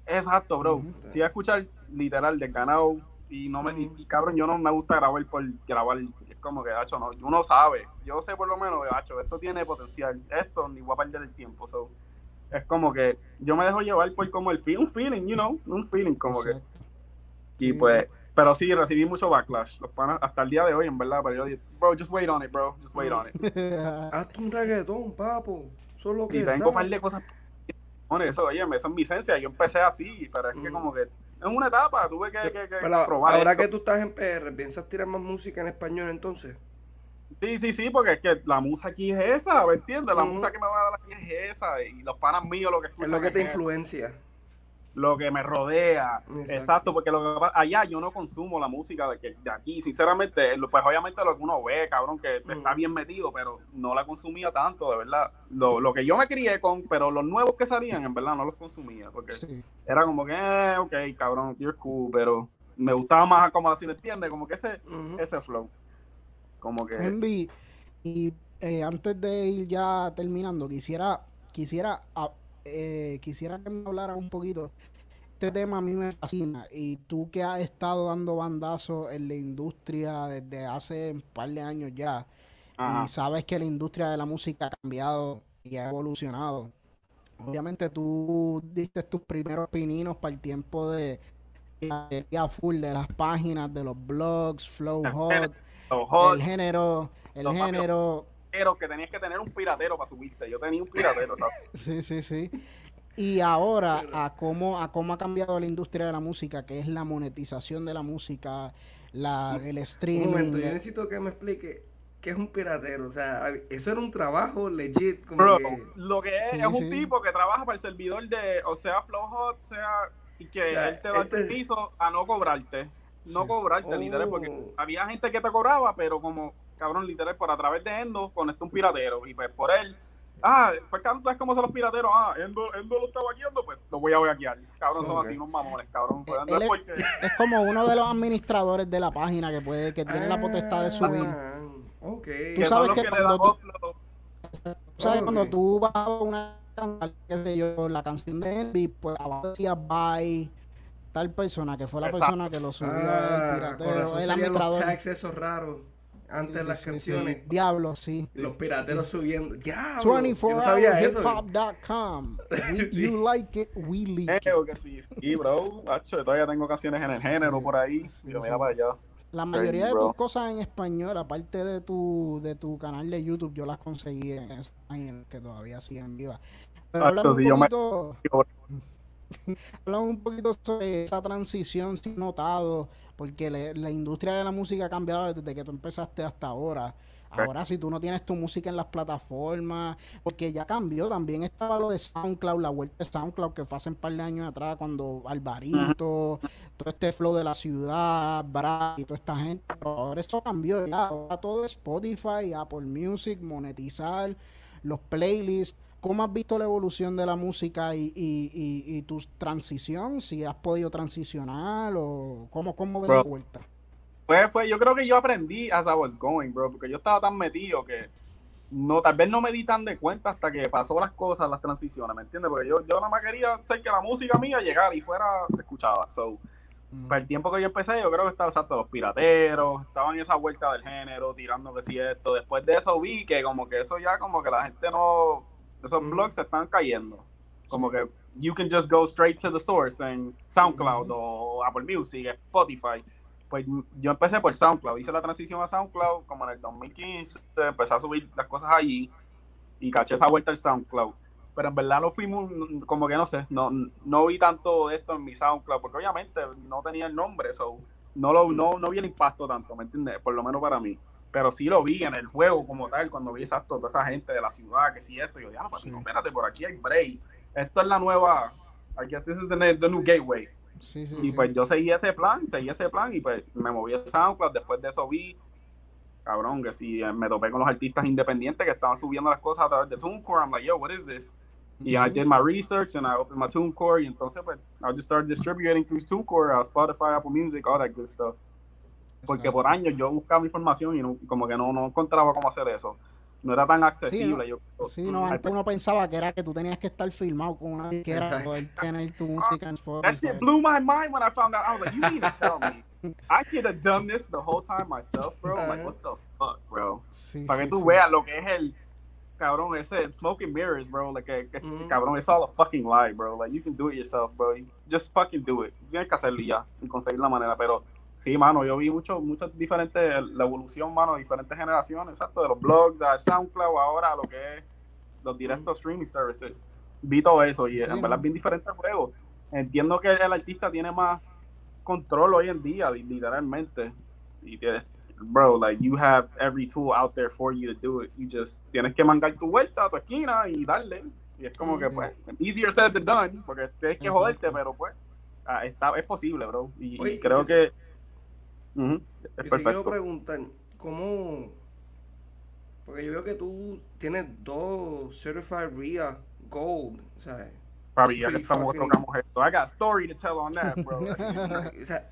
S2: Exacto, bro. Si iba a escuchar literal del ganado y no me, y, y, cabrón, yo no me gusta grabar por grabar. Es como que, hacho, no, uno sabe. Yo sé por lo menos, hacho, esto tiene potencial. Esto ni voy a perder el tiempo. So, es como que yo me dejo llevar por como el feel, un feeling, you know, un feeling como que. Y
S1: Sí.
S2: pues, pero sí, recibí mucho backlash. Los panas, hasta el día de hoy, en verdad. Pero yo dije, bro, just wait on it, bro. Just wait on it.
S3: Hazte un reggaetón, papo. Solo que.
S2: Y tengo un par de cosas. Bueno, eso, oye, esa es mi esencia. Yo empecé así, pero es que
S3: Mm.
S2: como que es una etapa. Tuve que, que, que
S3: Pero
S2: probar.
S3: ahora
S2: esto.
S3: que tú estás en PR, ¿piensas tirar más música en español entonces?
S2: Sí, sí, sí, porque es que la musa aquí es esa, ¿me entiendes? La
S3: Ujú.
S2: musa que me va a dar aquí es esa. Y los panas míos lo que
S3: Es
S2: escuchan
S3: lo que te influencia.
S2: Lo que me rodea.
S3: Exacto.
S2: Exacto, porque lo que allá yo no consumo la música de, que, de aquí, sinceramente, lo- pues obviamente lo que uno ve, cabrón, que está bien metido, pero no la consumía tanto, de verdad. Lo, lo que yo me crié con, pero los nuevos que salían, en verdad, no los consumía, porque
S1: Sí.
S2: era como que, eh, ok, cabrón, you're cool, pero me gustaba más como así, ¿me entiendes? Como que ese, ese flow. Como que...
S1: Y eh, antes de ir ya terminando, quisiera, quisiera, eh, quisiera que me hablara un poquito. Este tema a mí me fascina y tú que has estado dando bandazos en la industria desde hace un par de años ya
S2: Ajá.
S1: y sabes que la industria de la música ha cambiado y ha evolucionado. Obviamente tú diste tus primeros pininos para el tiempo de la full de las páginas, de los blogs, Flow Hot, el género, el género,
S2: pero que tenías que tener un piratero para subirte. Yo tenía un piratero, ¿sabes?
S1: sí, sí, sí. Y ahora a cómo, a cómo ha cambiado la industria de la música, que es la monetización de la música, la, el
S3: Un
S1: streaming.
S3: momento, yo necesito que me explique qué es un piratero. O sea, eso era un trabajo legit. Como
S2: Bro,
S3: que,
S2: lo que es
S1: Sí,
S2: es un
S1: sí.
S2: tipo que trabaja para el servidor de, o sea, Flowhot, sea, y que
S3: Ya,
S2: él te da
S3: este-
S2: el permiso a no cobrarte. no cobrarte, literal, porque oh. había gente que te cobraba, pero como, cabrón, literal, por a través de Endo conecta un piratero. Y pues por él, ah, pues ¿sabes cómo son los pirateros? Ah, Endo, Endo lo está vaqueando, pues lo voy a vaquear. Cabrón, son así unos mamones, cabrón. Pues,
S1: es, como uno de los administradores de la página que puede, que tiene la potestad de subir.
S3: Ah, ok.
S1: Tú sabes que, cuando tú, sabes cuando tú vas a una qué sé yo, la canción de Envy, pues abajo decía bye tal persona que fue la persona que lo subió ah, el piratero, el
S3: administrador. Los tags esos raros antes de las canciones.
S1: Diablo, sí.
S3: Los pirateros subiendo. Diablo. 24 Yo no sabía eso.
S1: you like it, we leak
S2: it. que sí, sí, bro. Hacho, todavía tengo canciones en el género por ahí. mira para allá.
S1: La mayoría de tus cosas en español, aparte de tu, de tu canal de YouTube, yo las conseguí en esa que todavía siguen vivas. Pero Hacho, un poquito... Hablamos un poquito sobre esa transición, si notado, porque la industria de la música ha cambiado desde que tú empezaste hasta ahora. Ahora, si tú no tienes tu música en las plataformas, porque ya cambió, también estaba lo de SoundCloud, la vuelta de SoundCloud que fue hace un par de años atrás, cuando Alvarito, todo este flow de la ciudad, Brad y toda esta gente, pero ahora eso cambió, ya, ahora todo es Spotify, Apple Music, monetizar, los playlists. ¿Cómo has visto la evolución de la música y, y, y, tu transición? Si has podido transicionar o cómo, cómo ves la vuelta.
S2: Pues fue, yo creo que yo aprendí as I was going, bro, porque yo estaba tan metido que no, tal vez no me di tan de cuenta hasta que pasó las cosas, las transiciones, ¿me entiendes? Porque yo, yo nada más quería hacer que la música mía llegara y fuera escuchada. So, mm. para el tiempo que yo empecé, yo creo que estaba exacto los pirateros, estaban en esa vuelta del género, tirando que si esto. Después de eso vi que como que eso ya como que la gente no esos blogs se están cayendo. Como que you can just go straight to the source en SoundCloud o Apple Music, Spotify. Pues yo empecé por SoundCloud, hice la transición a SoundCloud como en el 2015, empecé a subir las cosas allí y caché esa vuelta al SoundCloud. Pero en verdad no fuimos, como que no sé, no, no vi tanto esto en mi SoundCloud, porque obviamente no tenía el nombre, so no, lo, no, no vi el impacto tanto, ¿me entiendes? Por lo menos para mí pero sí lo vi en el juego como tal, cuando vi exacto toda esa gente de la ciudad, que sí esto, y yo, ya, pues, espérate, por aquí hay break. Esto es la nueva, I guess this is the, new gateway. Sí, sí, y pues yo seguí ese plan, seguí ese plan y pues me moví a SoundCloud, después de eso vi, cabrón, que si me topé con los artistas independientes que estaban subiendo las cosas a través de TuneCore, I'm like, yo, what is this? Y I did my research and I opened my TuneCore y entonces pues I just started distributing through TuneCore, uh, Spotify, Apple Music, all that good stuff. Porque por años yo buscaba información y como que no, no encontraba cómo hacer eso. No era tan accesible.
S1: Sí,
S2: no,
S1: yo, sí, no antes uno pensaba que era que tú tenías que estar filmado con una disquera para poder tener tu música en Spotify.
S2: That shit blew my mind when I found out. I was like, you need to tell me. I could have done this the whole time myself, bro. Like, what the fuck, bro? para que tú veas lo que es el cabrón, ese smoking mirrors, bro. Like, que, mm cabrón, it's all a fucking lie, bro. Like, you can do it yourself, bro. Just fucking do it. Tienes que hacerlo ya y conseguir la manera, pero Sí, mano, yo vi mucho, muchas diferentes, la evolución, mano, diferentes generaciones, exacto, de los blogs a SoundCloud, ahora a lo que es los directos streaming services. Vi todo eso y en verdad bien diferentes juegos. Entiendo que el artista tiene más control hoy en día, literalmente. Y tienes, bro, like you have every tool out there for you to do it. You just tienes que mandar tu vuelta a tu esquina y darle. Y es como que, pues, easier said than done, porque tienes que joderte, pero pues, ah, está, es posible, bro. y creo que
S3: yo te quiero preguntar, ¿cómo? Porque yo veo que tú tienes dos Certified RIA Gold, ¿sabes?
S2: Papi, ya que estamos tocamos esto. I got story to tell on that, bro.
S3: o sea,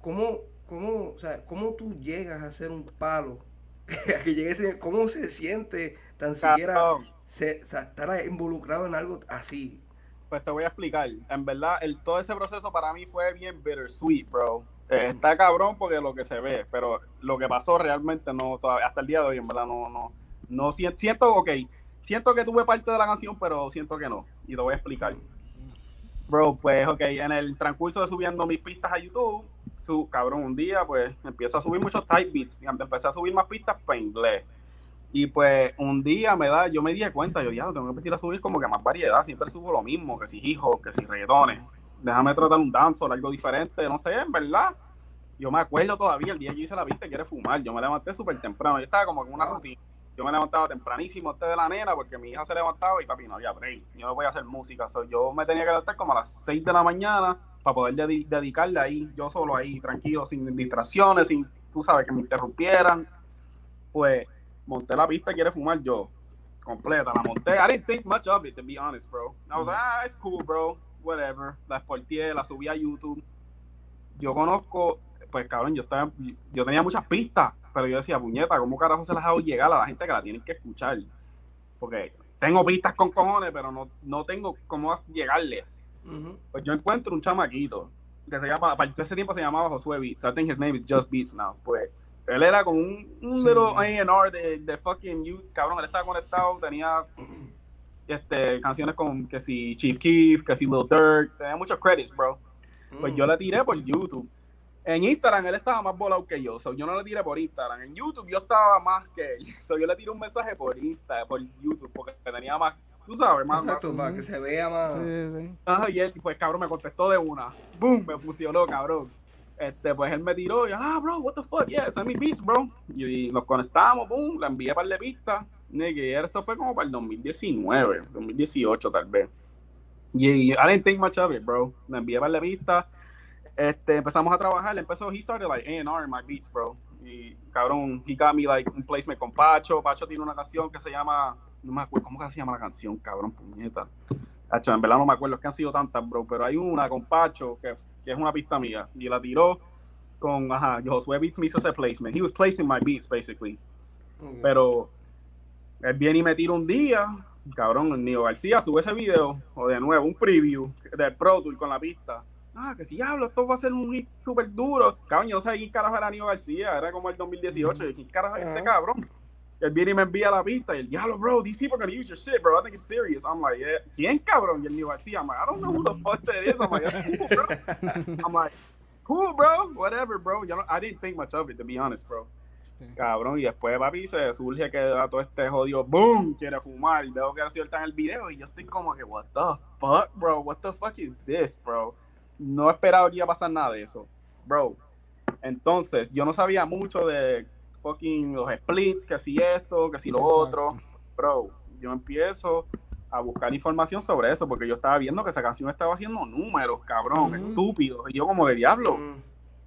S3: ¿cómo, cómo, o sea, ¿cómo tú llegas a ser un palo? que llegues, ¿Cómo se siente tan siquiera se, o sea, estar involucrado en algo así?
S2: Pues te voy a explicar. En verdad, el, todo ese proceso para mí fue bien bittersweet, bro. Eh, está cabrón porque lo que se ve, pero lo que pasó realmente no, todavía, hasta el día de hoy, en verdad, no, no, no siento, ok, siento que tuve parte de la canción, pero siento que no, y te voy a explicar. Bro, pues, ok, en el transcurso de subiendo mis pistas a YouTube, su, cabrón, un día, pues, empiezo a subir muchos type beats, y empecé a subir más pistas para inglés. Y pues un día me da, yo me di cuenta, yo ya tengo que empezar a subir como que más variedad, siempre subo lo mismo, que si hijos, que si reggaetones déjame tratar un danzo algo diferente, no sé, en verdad. Yo me acuerdo todavía el día que yo hice la vista quiere fumar. Yo me levanté súper temprano. Yo estaba como en una rutina. Yo me levantaba tempranísimo antes de la nena porque mi hija se levantaba y papi no había break. Yo no voy a hacer música. yo me tenía que levantar como a las 6 de la mañana poder dedicarle ahí, yo solo ahí, tranquilo, sin distracciones, sin, tú sabes, que me interrumpieran. Pues monté la pista, quiere fumar yo, completa, la monté. I didn't think much of it, to be honest, bro. I was like, ah, it's cool, bro, whatever. La exporté, la subí a YouTube. Yo conozco, pues cabrón, yo, estaba, yo tenía muchas pistas, pero yo decía, puñeta, ¿cómo carajo se las hago llegar a la gente que la tienen que escuchar? Porque tengo pistas con cojones, pero no, no tengo cómo llegarle. Pues yo encuentro un chamaquito que se llama, para ese tiempo se llamaba Josué Beats. I think his name is Just Beats now. Pues él era con un, un little A&R de, de fucking you, cabrón, él estaba conectado, tenía este, canciones con que si Chief Keef, que si Lil Durk, tenía muchos credits, bro. Pues yo mm. le tiré por YouTube. En Instagram él estaba más volado que yo, so yo no le tiré por Instagram. En YouTube yo estaba más que él, so yo le tiré un mensaje por Instagram, por YouTube, porque tenía más, tú sabes, más.
S3: Exacto, para que se vea más. Sí,
S2: sí. Ajá, y él, pues cabrón, me contestó de una. Boom, me fusionó, cabrón. Este, pues él me tiró y, ah, bro, what the fuck, yeah, send me beats, bro. Y, nos conectamos, boom, le envié para de pistas. Y eso fue como para el 2019, 2018 tal vez. Y, I didn't think much of it, bro. Le envié para de pistas este, empezamos a trabajar, empezó, he started like A&R in my beats, bro. Y cabrón, he got me like un placement con Pacho. Pacho tiene una canción que se llama, no me acuerdo, ¿cómo se llama la canción, cabrón, puñeta? Pacho, en verdad no me acuerdo, es que han sido tantas, bro, pero hay una con Pacho que, que es una pista mía. Y la tiró con, ajá, Josué Beats me hizo ese placement. He was placing my beats, basically. Pero él viene y me tira un día, cabrón, Nio García sube ese video, o de nuevo, un preview del Pro Tour con la pista ah, que si hablo, esto va a ser un hit súper duro. Cabrón, yo no sé quién carajo era Aníbal García, era como el 2018, y quién carajo es este cabrón. Él viene y me envía la pista, y el diablo, bro, these people are gonna use your shit, bro, I think it's serious. I'm like, yeah. ¿quién cabrón? Y el Aníbal García, I'm like, I don't know who the fuck that is. I'm like, cool, bro. I'm like, cool, bro, whatever, bro. Yo I didn't think much of it, to be honest, bro. Cabrón, y después, papi, se surge que a todo este jodido, boom, quiere fumar. Y veo que así está en el video, y yo estoy como que, what the fuck, bro? What the fuck is this, bro? no esperaba que iba a pasar nada de eso, bro. Entonces, yo no sabía mucho de fucking los splits, que si esto, que si lo otro. Bro, yo empiezo a buscar información sobre eso, porque yo estaba viendo que esa canción estaba haciendo números, cabrón, estúpidos. Y yo como de diablo,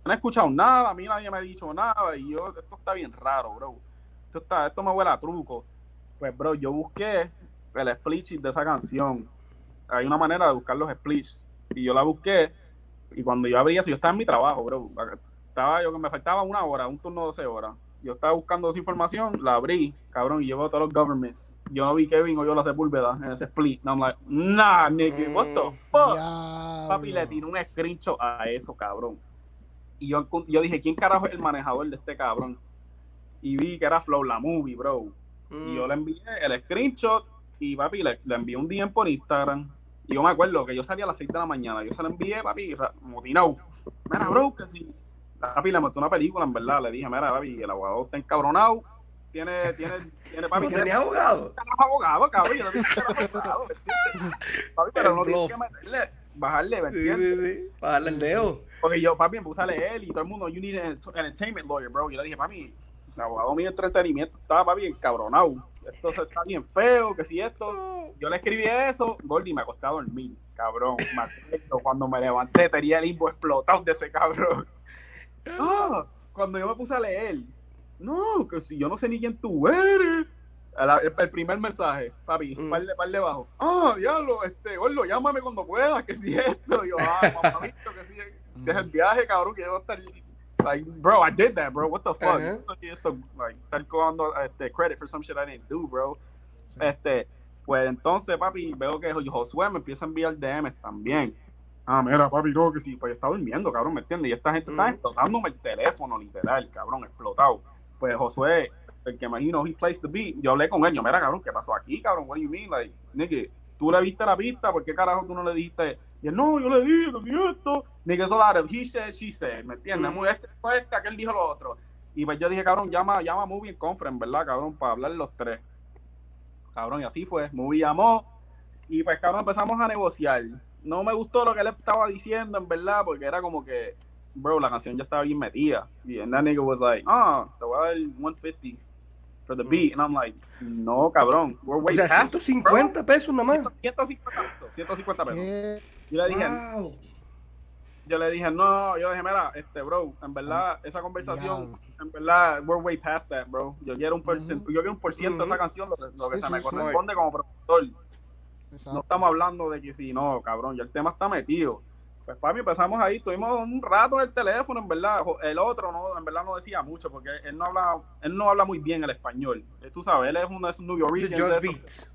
S2: no he escuchado nada, a mí nadie me ha dicho nada, y yo, esto está bien raro, bro. Esto, está, esto me huele a truco. Pues, bro, yo busqué el split de esa canción. Hay una manera de buscar los splits. Y yo la busqué y cuando yo abría, si yo estaba en mi trabajo, bro, estaba yo que me faltaba una hora, un turno de 12 horas. Yo estaba buscando esa información, la abrí, cabrón, y llevo todos los governments. Yo no vi Kevin o yo la Sepúlveda en ese split. No, I'm like, nah, nigga, what the mm, fuck? Papi, le tiré un screenshot a eso, cabrón. Y yo, yo dije, ¿quién carajo es el manejador de este cabrón? Y vi que era Flow la movie, bro. Y yo mm. le envié el screenshot y papi, le, le envié un DM por Instagram y yo me acuerdo que yo salía a las 6 de la mañana, yo se lo envié, papi, motinado. Mira, bro, que si. Papi le mostró una película, en verdad. Le dije, mira, papi, el abogado está encabronado. Tiene, tiene, tiene, papi.
S3: ¿No tenía abogado?
S2: abogado, cabrón. Yo no tenía abogado, Papi, pero no tienes que meterle, bajarle, ¿me entiendes?
S3: Sí, sí, sí. Bajarle el dedo.
S2: Porque yo, papi, me puse a leer y todo el mundo, you need an entertainment lawyer, bro. Y yo le dije, papi, el abogado mío de entretenimiento estaba, papi, encabronado esto está bien feo, que si esto. Yo le escribí eso, Gordy me acosté a dormir, cabrón. Me cuando me levanté tenía el limbo explotado de ese cabrón. Ah, cuando yo me puse a leer, no, que si yo no sé ni quién tú eres. El, primer mensaje, papi, mm. par, de, par debajo. Ah, diablo, este, Gordo, llámame cuando puedas, que si esto. yo, ah, mamamito, que si es el viaje, cabrón, que yo voy a estar Like, bro, I did that, bro. What the fuck? Uh -huh. like, estar cobrando este, credit for some shit I didn't do, bro. Este, pues entonces, papi, veo que Josué me empieza a enviar DMs también. Ah, mira, papi, no, que sí, pues yo estaba durmiendo, cabrón, ¿me entiendes? Y esta gente está explotándome el teléfono, literal, cabrón, explotado. Pues Josué, el que imagino, he placed the beat, yo hablé con él, yo, mira, cabrón, ¿qué pasó aquí, cabrón? What do you mean? Like, nigga, tú le viste la pista, ¿por qué carajo tú no le dijiste? Y él, no, yo le dije que esto. Nigga, eso of he said, she said, ¿me entiendes? Mm. Este fue este, aquel dijo lo otro. Y pues yo dije, cabrón, llama, llama Movie en conference, ¿verdad, cabrón? Para hablar los tres. Cabrón, y así fue. Movie llamó. Y pues, cabrón, empezamos a negociar. No me gustó lo que él estaba diciendo, en verdad, porque era como que, bro, la canción ya estaba bien metida. Y and that nigga was like, ah, te voy a dar 150 for the beat. And I'm like, no, cabrón.
S3: We're way o sea, 150 pesos nomás.
S2: 150, 150 pesos. Yo le dije, yo le dije, no, yo dije, mira, este, bro, en verdad, esa conversación, en verdad, we're way past that, bro. Yo quiero un por, ciento, yo quiero un por ciento de esa canción, lo, que se me corresponde como productor. No estamos hablando de que si no, cabrón, ya el tema está metido. Pues papi, empezamos ahí, tuvimos un rato en el teléfono, en verdad. El otro no, en verdad no decía mucho, porque él no habla, él no habla muy bien el español. Eh, tú sabes, él es uno de esos New Yorkers.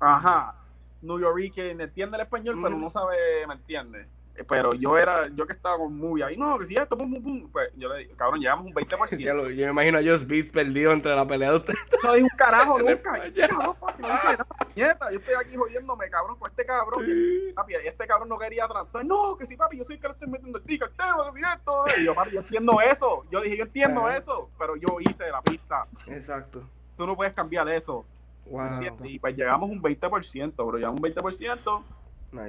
S2: Ajá. New Yorker, entiende el español, pero no sabe, ¿me entiende? Pero yo era, yo que estaba con muy ahí, no, que si esto, pum, pum, pum, pues yo le dije, cabrón, llevamos un 20%. yo
S3: me imagino a Just Beast perdido entre la pelea de ustedes.
S2: No dije un carajo nunca. cabrón, papi, no dice nada, nieta. Yo estoy aquí jodiéndome, cabrón, con este cabrón. Papi, este cabrón no quería transar. No, que sí, papi, yo soy el que le estoy metiendo el ticket, el tema, que esto. Y yo, papi, yo entiendo eso. Yo dije, yo entiendo eso, pero yo hice la pista.
S3: Exacto.
S2: Tú no puedes cambiar eso. Wow. Y pues llegamos un 20%, bro, llegamos un 20%.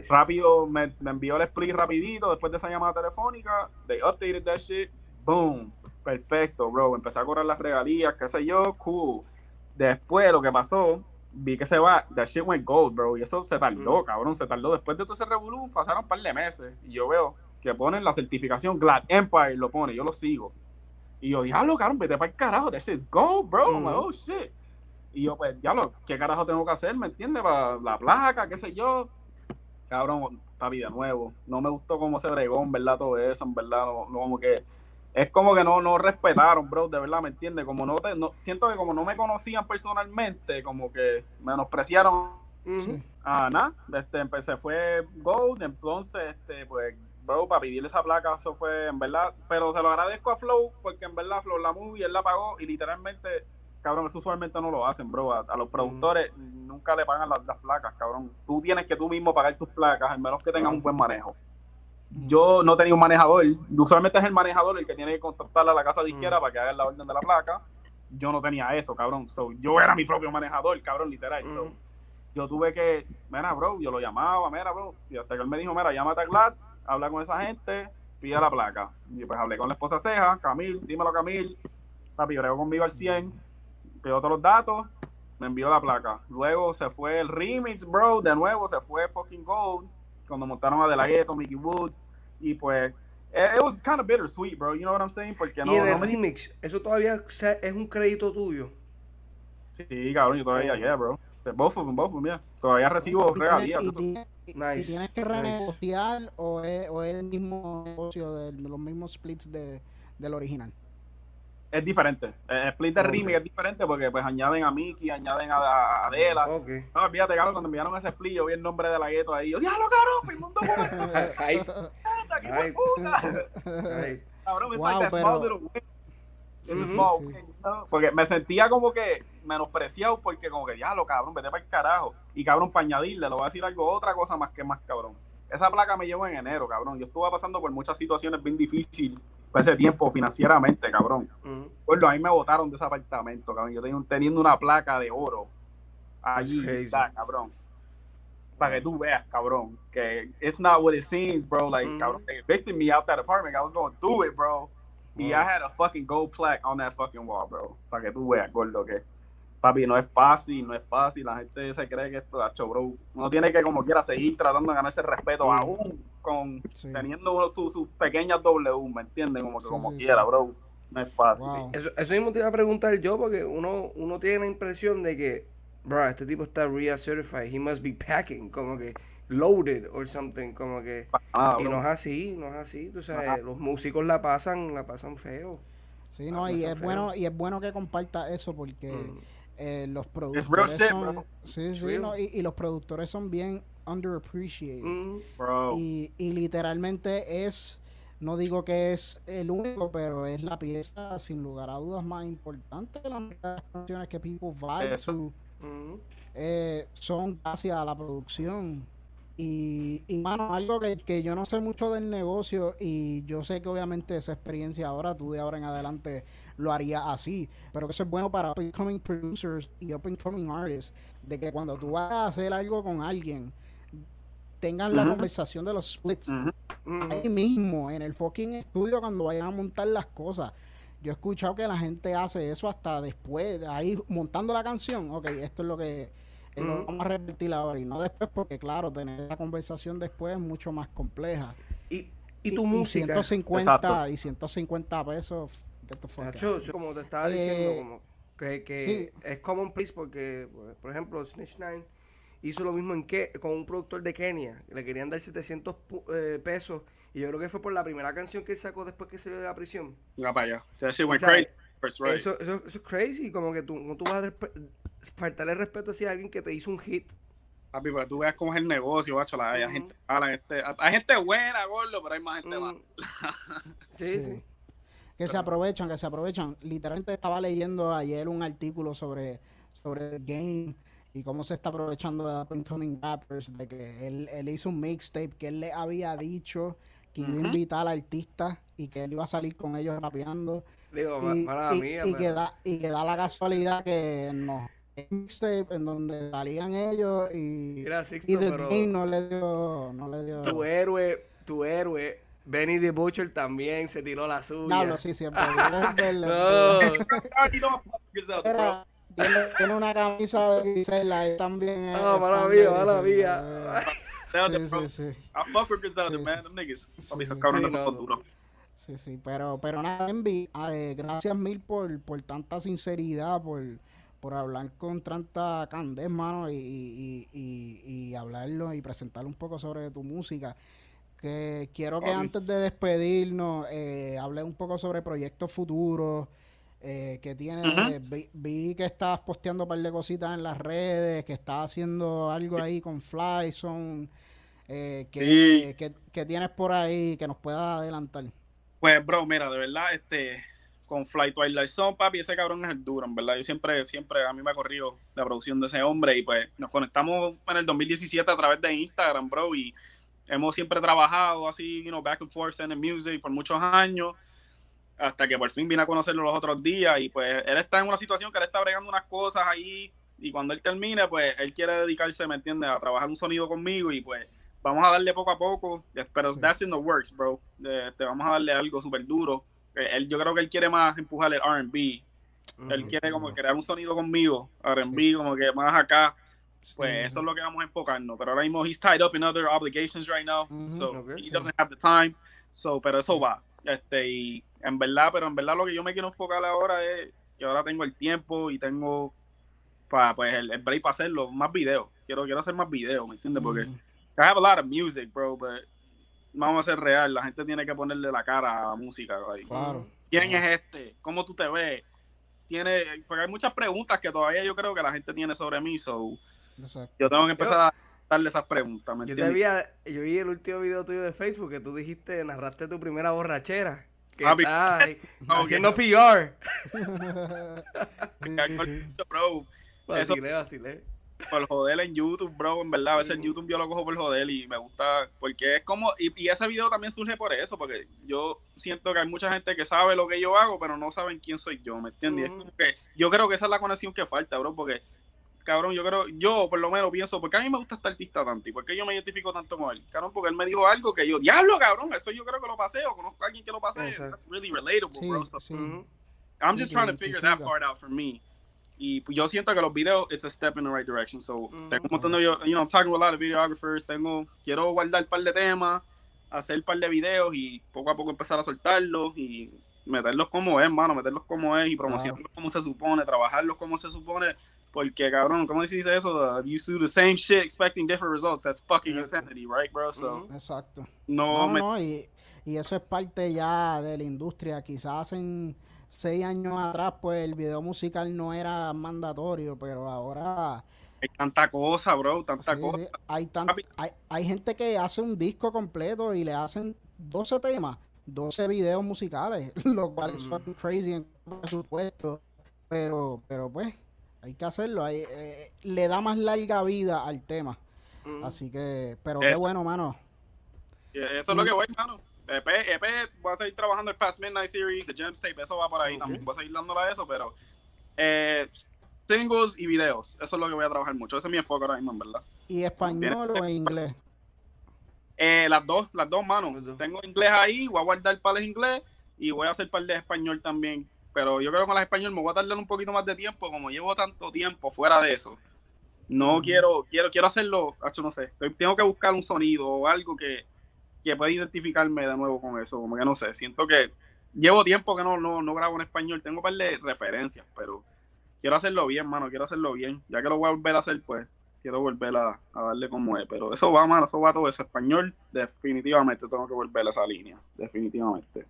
S2: Rápido, me, envió el split rapidito después de esa llamada telefónica. They updated that shit. Boom. Perfecto, bro. Empecé a correr las regalías, qué sé yo. Cool. Después lo que pasó, vi que se va. That shit went gold, bro. Y eso se tardó, mm. cabrón. Se tardó. Después de todo ese revolú, pasaron un par de meses. Y yo veo que ponen la certificación Glad Empire, lo pone. Yo lo sigo. Y yo, diablo, cabrón, vete para el carajo. That shit is gold, bro. Mm. oh, shit. Y yo, pues, diablo, ¿qué carajo tengo que hacer? ¿Me entiendes? Para la placa, qué sé yo cabrón, papi, de nuevo. No me gustó cómo se bregó, en verdad, todo eso, en verdad, no, como que es como que no, no respetaron, bro, de verdad, ¿me entiendes? Como no te, no, siento que como no me conocían personalmente, como que menospreciaron a nada, este, empecé, fue Gold, entonces, este, pues, bro, para pedirle esa placa, eso fue, en verdad, pero se lo agradezco a Flow, porque en verdad Flow la movie, él la pagó, y literalmente cabrón, eso usualmente no lo hacen, bro. A, los productores nunca le pagan las, placas, cabrón. Tú tienes que tú mismo pagar tus placas, al menos que tengas un buen manejo. Yo no tenía un manejador. Usualmente es el manejador el que tiene que contactar a la casa de izquierda para que haga la orden de la placa. Yo no tenía eso, cabrón. So, yo era mi propio manejador, cabrón, literal. yo tuve que, mira, bro, yo lo llamaba, mira, bro. Y hasta que él me dijo, mira, llámate a Glad, habla con esa gente, pide la placa. Y pues hablé con la esposa Ceja, Camil, dímelo Camil. Papi, bregó conmigo al 100 pidió todos los datos, me envió la placa. Luego se fue el remix, bro, de nuevo se fue fucking Gold, cuando montaron a De La Ghetto, Mickey Woods, y pues, it, was kind of bittersweet, bro, you know what I'm saying? Porque
S3: no, y el remix, ¿eso todavía es un crédito tuyo?
S2: Sí, cabrón, yo todavía, yeah, bro. Both of them, both of them, yeah. Todavía recibo regalías.
S1: ¿Y, y, tienes que renegociar o, es, o es el mismo negocio de los mismos splits de, del original?
S2: Es diferente. El split de remake es diferente porque pues añaden a Mickey, añaden a, Adela. Okay. No, fíjate, cabrón, cuando enviaron ese split, yo vi el nombre de la gueto ahí. Yo, diablo, cabrón, firmó un documento. Ay. ¡Aquí fue puta! Cabrón, me wow, pero... small Porque me sentía como que menospreciado porque como que, diablo, cabrón, vete para el carajo. Y cabrón, para añadirle, lo voy a decir algo, otra cosa más que más cabrón. Esa placa me llevó en enero, cabrón. Yo estuve pasando por muchas situaciones bien difíciles ese tiempo financieramente, cabrón. Bueno, a mí me votaron de ese apartamento, cabrón. Yo tenía, teniendo una placa de oro allí, cabrón. Para que tú veas, cabrón, que it's not what it seems, bro. Like, cabrón, they evicted me out that apartment. I was going through it, bro. Y I had a fucking gold plaque on that fucking wall, bro. Para que tú veas, gordo, que papi, no es fácil, no es fácil. La gente se cree que esto, hecho, bro. Uno tiene que, como quiera, seguir tratando de ganarse respeto, aún con teniendo sus pequeñas W, ¿me entiendes? Como que, como quiera, bro. No es fácil.
S3: Eso, eso mismo te iba a preguntar yo, porque uno, uno tiene la impresión de que, bro, este tipo está RIA certified, he must be packing, como que loaded or something, como que. y no es así, no es así, tú sabes, los músicos la pasan, la pasan feo.
S1: Sí, no, y es bueno, y es bueno que comparta eso porque mm. Eh, los productores son, sí, sí, no, y, los productores son bien underappreciated. Mm. Y, y literalmente es, no digo que es el único, pero es la pieza sin lugar a dudas más importante de las canciones que people vibe mm. eh, son hacia la producción. Y, y mano, algo que, que, yo no sé mucho del negocio y yo sé que obviamente esa experiencia ahora, tú de ahora en adelante lo haría así. Pero que eso es bueno para up and coming producers y up and coming artists. De que cuando tú vas a hacer algo con alguien, tengan la conversación de los splits. Ahí mismo, en el fucking estudio, cuando vayan a montar las cosas. Yo he escuchado que la gente hace eso hasta después, ahí montando la canción. Ok, esto es lo que vamos a repetir ahora y no después, porque claro, tener la conversación después es mucho más compleja.
S3: Y y tu música.
S1: 150, y 150 pesos.
S3: Como te estaba diciendo, eh, como que, que es common place porque, por ejemplo, Snitch Nine hizo lo mismo en que con un productor de Kenia. Le querían dar 700 eh, pesos. Y yo creo que fue por la primera canción que él sacó después que salió de la prisión.
S2: No, para allá.
S3: Eso, eso, es crazy. Como que tú no tú vas a faltarle respeto a alguien que te hizo un hit.
S2: Papi, para tú veas cómo es el negocio, bacho. hay, gente hay gente buena, gordo, pero hay más gente mala.
S3: sí, sí,
S1: Que se aprovechan, que se aprovechan. Literalmente estaba leyendo ayer un artículo sobre, sobre el game y cómo se está aprovechando de Up Coming Rappers, de que él, él hizo un mixtape que él le había dicho que iba a invitar al artista y que él iba a salir con ellos rapeando.
S3: Digo,
S1: y,
S3: mía,
S1: y, que da, y que da la casualidad que no. Mixtape en donde salían ellos y, y The no le dio, no le dio.
S3: Tu héroe, tu héroe Benny the Butcher también se tiró la suya.
S1: No, sí, siempre. no. Tiene, una camisa de Gisela y también.
S3: Ah, mala mía, mala mía.
S2: Sí, sí, sí. I fuck with Griselda, man. Them niggas. Esos cabrones son duros.
S1: Sí, sí, pero, pero nada, Envy, eh, gracias mil por, por tanta sinceridad, por, por hablar con tanta candez, mano, y, y, y, y, hablarlo y presentarle un poco sobre tu música. Que quiero que antes de despedirnos, eh, hable un poco sobre proyectos futuros, eh, que tiene, vi, que estabas posteando un par de cositas en las redes, que estás haciendo algo ahí con Flyson, eh, que, que, tienes por ahí que nos puedas adelantar.
S2: Pues, bro, mira, de verdad, este, con Fly Twilight Zone, papi, ese cabrón es el duro, en verdad. Yo siempre, siempre, a mí me ha corrido la producción de ese hombre y pues nos conectamos en el 2017 a través de Instagram, bro, y hemos siempre trabajado así, you know, back and forth en el music por muchos años hasta que por fin vine a conocerlo los otros días y pues él está en una situación que él está bregando unas cosas ahí y cuando él termine pues él quiere dedicarse, ¿me entiendes? A trabajar un sonido conmigo y pues vamos a darle poco a poco, pero that's in the works, bro. te vamos a darle algo súper duro. Eh, él, yo creo que él quiere más empujar el R&B. Él quiere como crear un sonido conmigo, R&B, como que más acá. Pues esto es lo que vamos a enfocarnos. Pero ahora mismo he's tied up in other obligations right now, so he doesn't have the time. So, pero eso va. Este, y en verdad, pero en verdad lo que yo me quiero enfocar ahora es que ahora tengo el tiempo y tengo para pues el, break para hacerlo, más videos. Quiero, quiero hacer más videos, ¿me entiendes? Porque I have a lot of music, bro, but vamos a ser real, la gente tiene que ponerle la cara a la música.
S1: Claro.
S2: ¿Quién es este? ¿Cómo tú te ves? Tiene, porque hay muchas preguntas que todavía yo creo que la gente tiene sobre mí, so yo tengo que empezar a darle esas preguntas.
S3: yo, te yo vi el último video tuyo de Facebook que tú dijiste, narraste tu primera borrachera. Que está haciendo PR.
S2: bro. Por joder en YouTube, bro, en verdad, a veces en YouTube yo lo cojo por joder y me gusta, porque es como, y, ese video también surge por eso, porque yo siento que hay mucha gente que sabe lo que yo hago, pero no saben quién soy yo, ¿me entiendes? que yo creo que esa es la conexión que falta, bro, porque cabrón, yo creo, yo por lo menos pienso, porque a mí me gusta este artista tanto y por qué yo me identifico tanto con él, cabrón, porque él me dijo algo que yo, diablo, cabrón, eso yo creo que lo pasé o conozco a alguien que lo pasé, That's really relatable, bro. I'm just trying to figure that part out for me. Y pues, yo siento que los videos, it's a step in the right direction. So, tengo un montón de, you know, I'm talking with a lot of videographers, tengo, quiero guardar un par de temas, hacer un par de videos y poco a poco empezar a soltarlos y meterlos como es, mano, meterlos como es y promocionarlos como se supone, trabajarlos como se supone porque, cabrón, ¿cómo se dice eso? Uh, you do the same shit expecting different results. That's fucking insanity, right, bro? So,
S1: Exacto.
S2: No,
S1: no, y, y, eso es parte ya de la industria. Quizás en seis años atrás, pues el video musical no era mandatorio, pero ahora...
S2: Hay tanta cosa, bro, tanta cosa.
S1: Hay, hay, hay gente que hace un disco completo y le hacen 12 temas, 12 videos musicales, lo cual es crazy en presupuesto. Pero, pero pues hay que hacerlo. Hay, eh, le da más larga vida al tema. Así que, pero qué bueno, mano.
S2: Eso es lo que voy, mano. EP, EP, voy a seguir trabajando el Past Midnight Series, The Gem Tape, eso va por ahí también. Voy a seguir dándole a eso, pero eh, singles y videos, eso es lo que voy a trabajar mucho. Ese es mi enfoque ahora mismo, en verdad.
S1: ¿Y español o inglés?
S2: Eh, las dos, las dos manos. Tengo inglés ahí, voy a guardar para el inglés y voy a hacer par de español también pero yo creo que con la español me voy a tardar un poquito más de tiempo, como llevo tanto tiempo fuera de eso. No quiero, quiero, quiero hacerlo, hecho no sé, tengo que buscar un sonido o algo que, que pueda identificarme de nuevo con eso, como que no sé, siento que llevo tiempo que no, no, no grabo en español, tengo un par de referencias, pero quiero hacerlo bien, mano, quiero hacerlo bien, ya que lo voy a volver a hacer, pues quiero volver a, darle como es, pero eso va, mano, eso va todo eso, español, definitivamente tengo que volver a esa línea, definitivamente.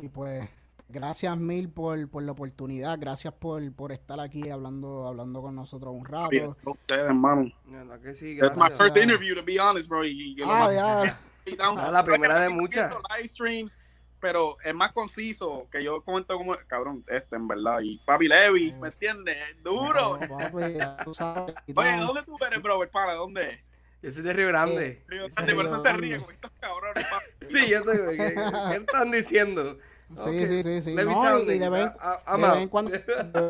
S1: y pues gracias mil por, por la oportunidad, gracias por, por estar aquí hablando hablando con nosotros un rato.
S2: Ustedes, hermano. It's my first interview, to be honest, bro.
S3: ah, ya. Ah, la primera de muchas.
S2: Live streams, pero es más conciso que yo comento como, cabrón, este en verdad. Y Papi Levi, ¿me entiendes? Duro. Oye, ¿dónde tú eres, bro? ¿Para dónde?
S3: Yo soy de Río Grande.
S2: Río Grande, por eso se ríe con estos cabrones.
S3: sí, yo estoy. ¿qué, ¿qué, están diciendo?
S1: Sí, sí, sí, sí. No, y de vez, en cuando,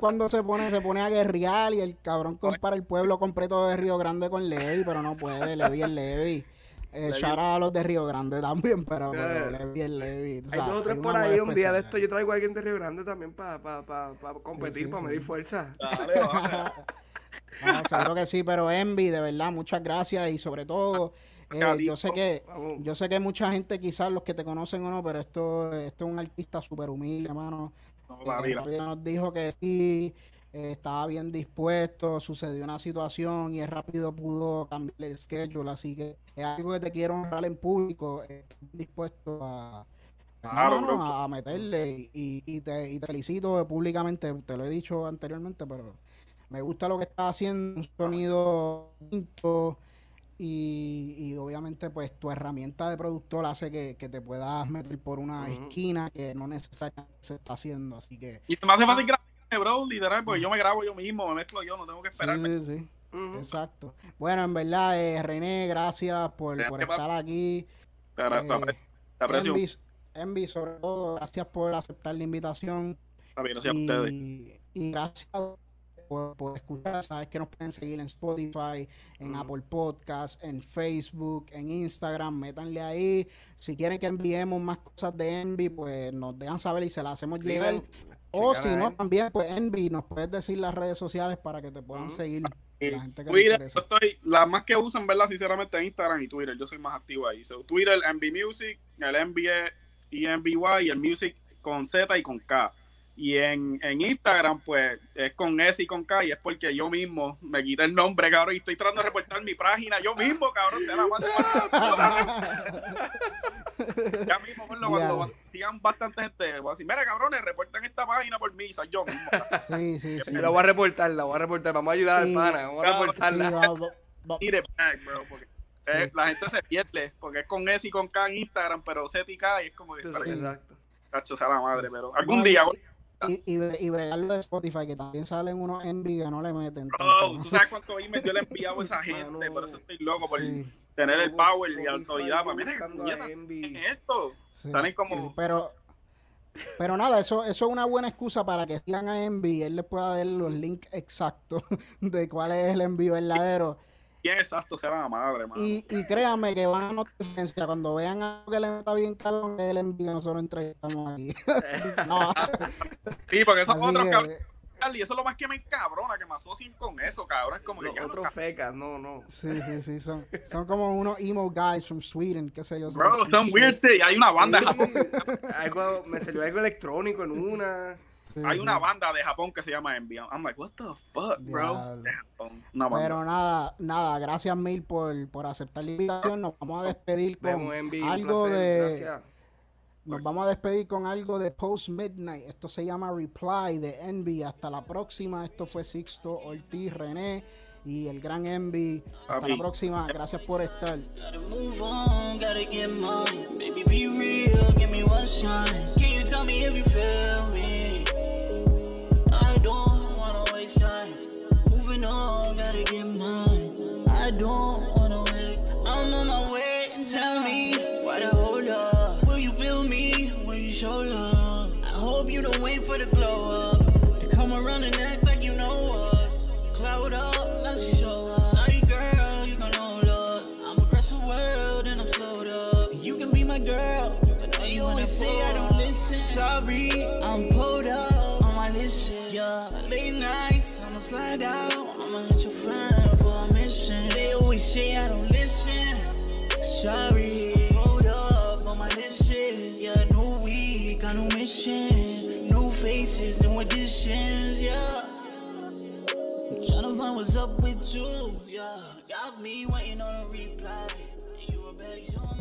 S1: cuando se pone, se pone a guerrear y el cabrón compara el pueblo completo de Río Grande con Levi, pero no puede, Levi es Levi. Eh, a los de Río Grande también, pero, pero Levi es Levi.
S3: Hay dos o tres por ahí, un día de esto yo traigo a alguien de Río Grande también para pa, pa, pa competir, para medir fuerza. Dale,
S1: no, seguro que sí, pero Envy, de verdad, muchas gracias y sobre todo... Eh, yo sé que yo sé que mucha gente quizás los que te conocen o no, pero esto, esto es un artista súper humilde, hermano. Eh, nos dijo que sí, eh, estaba bien dispuesto, sucedió una situación y es rápido pudo cambiar el schedule, así que es algo que te quiero honrar en público, dispuesto a, a, meterle y, y, te, y te felicito públicamente, te lo he dicho anteriormente, pero me gusta lo que estás haciendo, un sonido bonito, y, obviamente pues tu herramienta de productor hace que, te puedas meter por una esquina que no necesariamente se está haciendo, así que...
S2: Y se me hace fácil grabar, bro, literal, porque yo me grabo yo mismo, me mezclo yo, no tengo que esperarme.
S1: Sí, sí, Exacto. Bueno, en verdad, eh, René, gracias por, estar aquí.
S2: Te, aprecio.
S1: Envy, sobre todo, gracias por aceptar la invitación.
S2: gracias a ustedes.
S1: Y gracias a por, escuchar. Sabes que nos pueden seguir en Spotify, en Apple Podcast, en Facebook, en Instagram. Métanle ahí. Si quieren que enviemos más cosas de Envy, pues nos dejan saber y se las hacemos llegar. O si no, también, pues Envy, nos puedes decir las redes sociales para que te puedan seguir.
S2: La gente que Twitter, estoy, la más que usan, ¿verdad? Sinceramente, Instagram y Twitter. Yo soy más activo ahí. Twitter, Envy Music, el NBA y NBY y el Music con Z y con K. Y en, en, Instagram, pues, es con S y con K, y es porque yo mismo me quité el nombre, cabrón, y estoy tratando de reportar mi página yo mismo, cabrón. Se la ya mismo, cuando, cuando, sigan bastante gente, voy a decir, mira, cabrones, reporten esta página por mí, soy yo mismo.
S1: Sí, sí, sí.
S3: La voy a reportar, la voy a reportar, vamos a ayudar al pana, vamos a reportarla.
S2: bro, porque la gente se pierde, porque es con S y con K en Instagram, pero Z y K, y es como. Exacto. Cacho, sea la madre, pero algún día...
S1: Y, y, y bregarlo de Spotify, que también salen unos envy que no le meten.
S2: Bro, tú sabes cuánto email yo le he enviado a esa gente, por eso estoy loco, por tener el power y la autoridad. Para mira, esto? Salen como...
S1: pero, pero nada, eso, eso es una buena excusa para que sigan a Envy y él les pueda dar los links exactos de cuál es el envío verdadero
S2: exacto se van a madre,
S1: Y, y créanme que van a notar diferencia cuando vean algo que le está bien caro, que él envía, nosotros entrevistamos aquí.
S2: no. Sí, porque esos otros cabrones. Y eso es lo más que me encabrona, que me asocien con eso, cabrón. Es como
S3: Los otros fecas, no, no.
S1: Sí, sí, sí. Son, son como unos emo guys from Sweden, qué sé yo.
S2: Bro, son weird, sí. Hay una banda
S3: algo, me salió algo electrónico en una.
S2: Hay una banda de Japón que se llama Envy. I'm like, what the fuck, bro?
S1: Pero nada, nada, gracias mil por, por aceptar la invitación. Nos vamos a despedir con algo de. Nos vamos a despedir con algo de Post Midnight. Esto se llama Reply de Envy. Hasta la próxima. Esto fue Sixto Ortiz René y el gran Envy. Hasta la próxima. Gracias por estar. Gotta get mine. I don't wanna wait. I'm on my way. Tell me why the hold up. Will you feel me when you show love? I hope you don't wait for the glow up to come around and act like you know us. Cloud up, let's show up. Sorry, girl, you gon' hold up. I'm across the world and I'm slowed up. You can be my girl, but you always say I don't listen. Sorry, shit, I don't listen. Sorry, hold up on my mission. Yeah, no week,
S4: got no mission. New faces, new additions, yeah. I'm tryna find what's up with you, yeah. Got me waiting on a reply. And you a baddie, so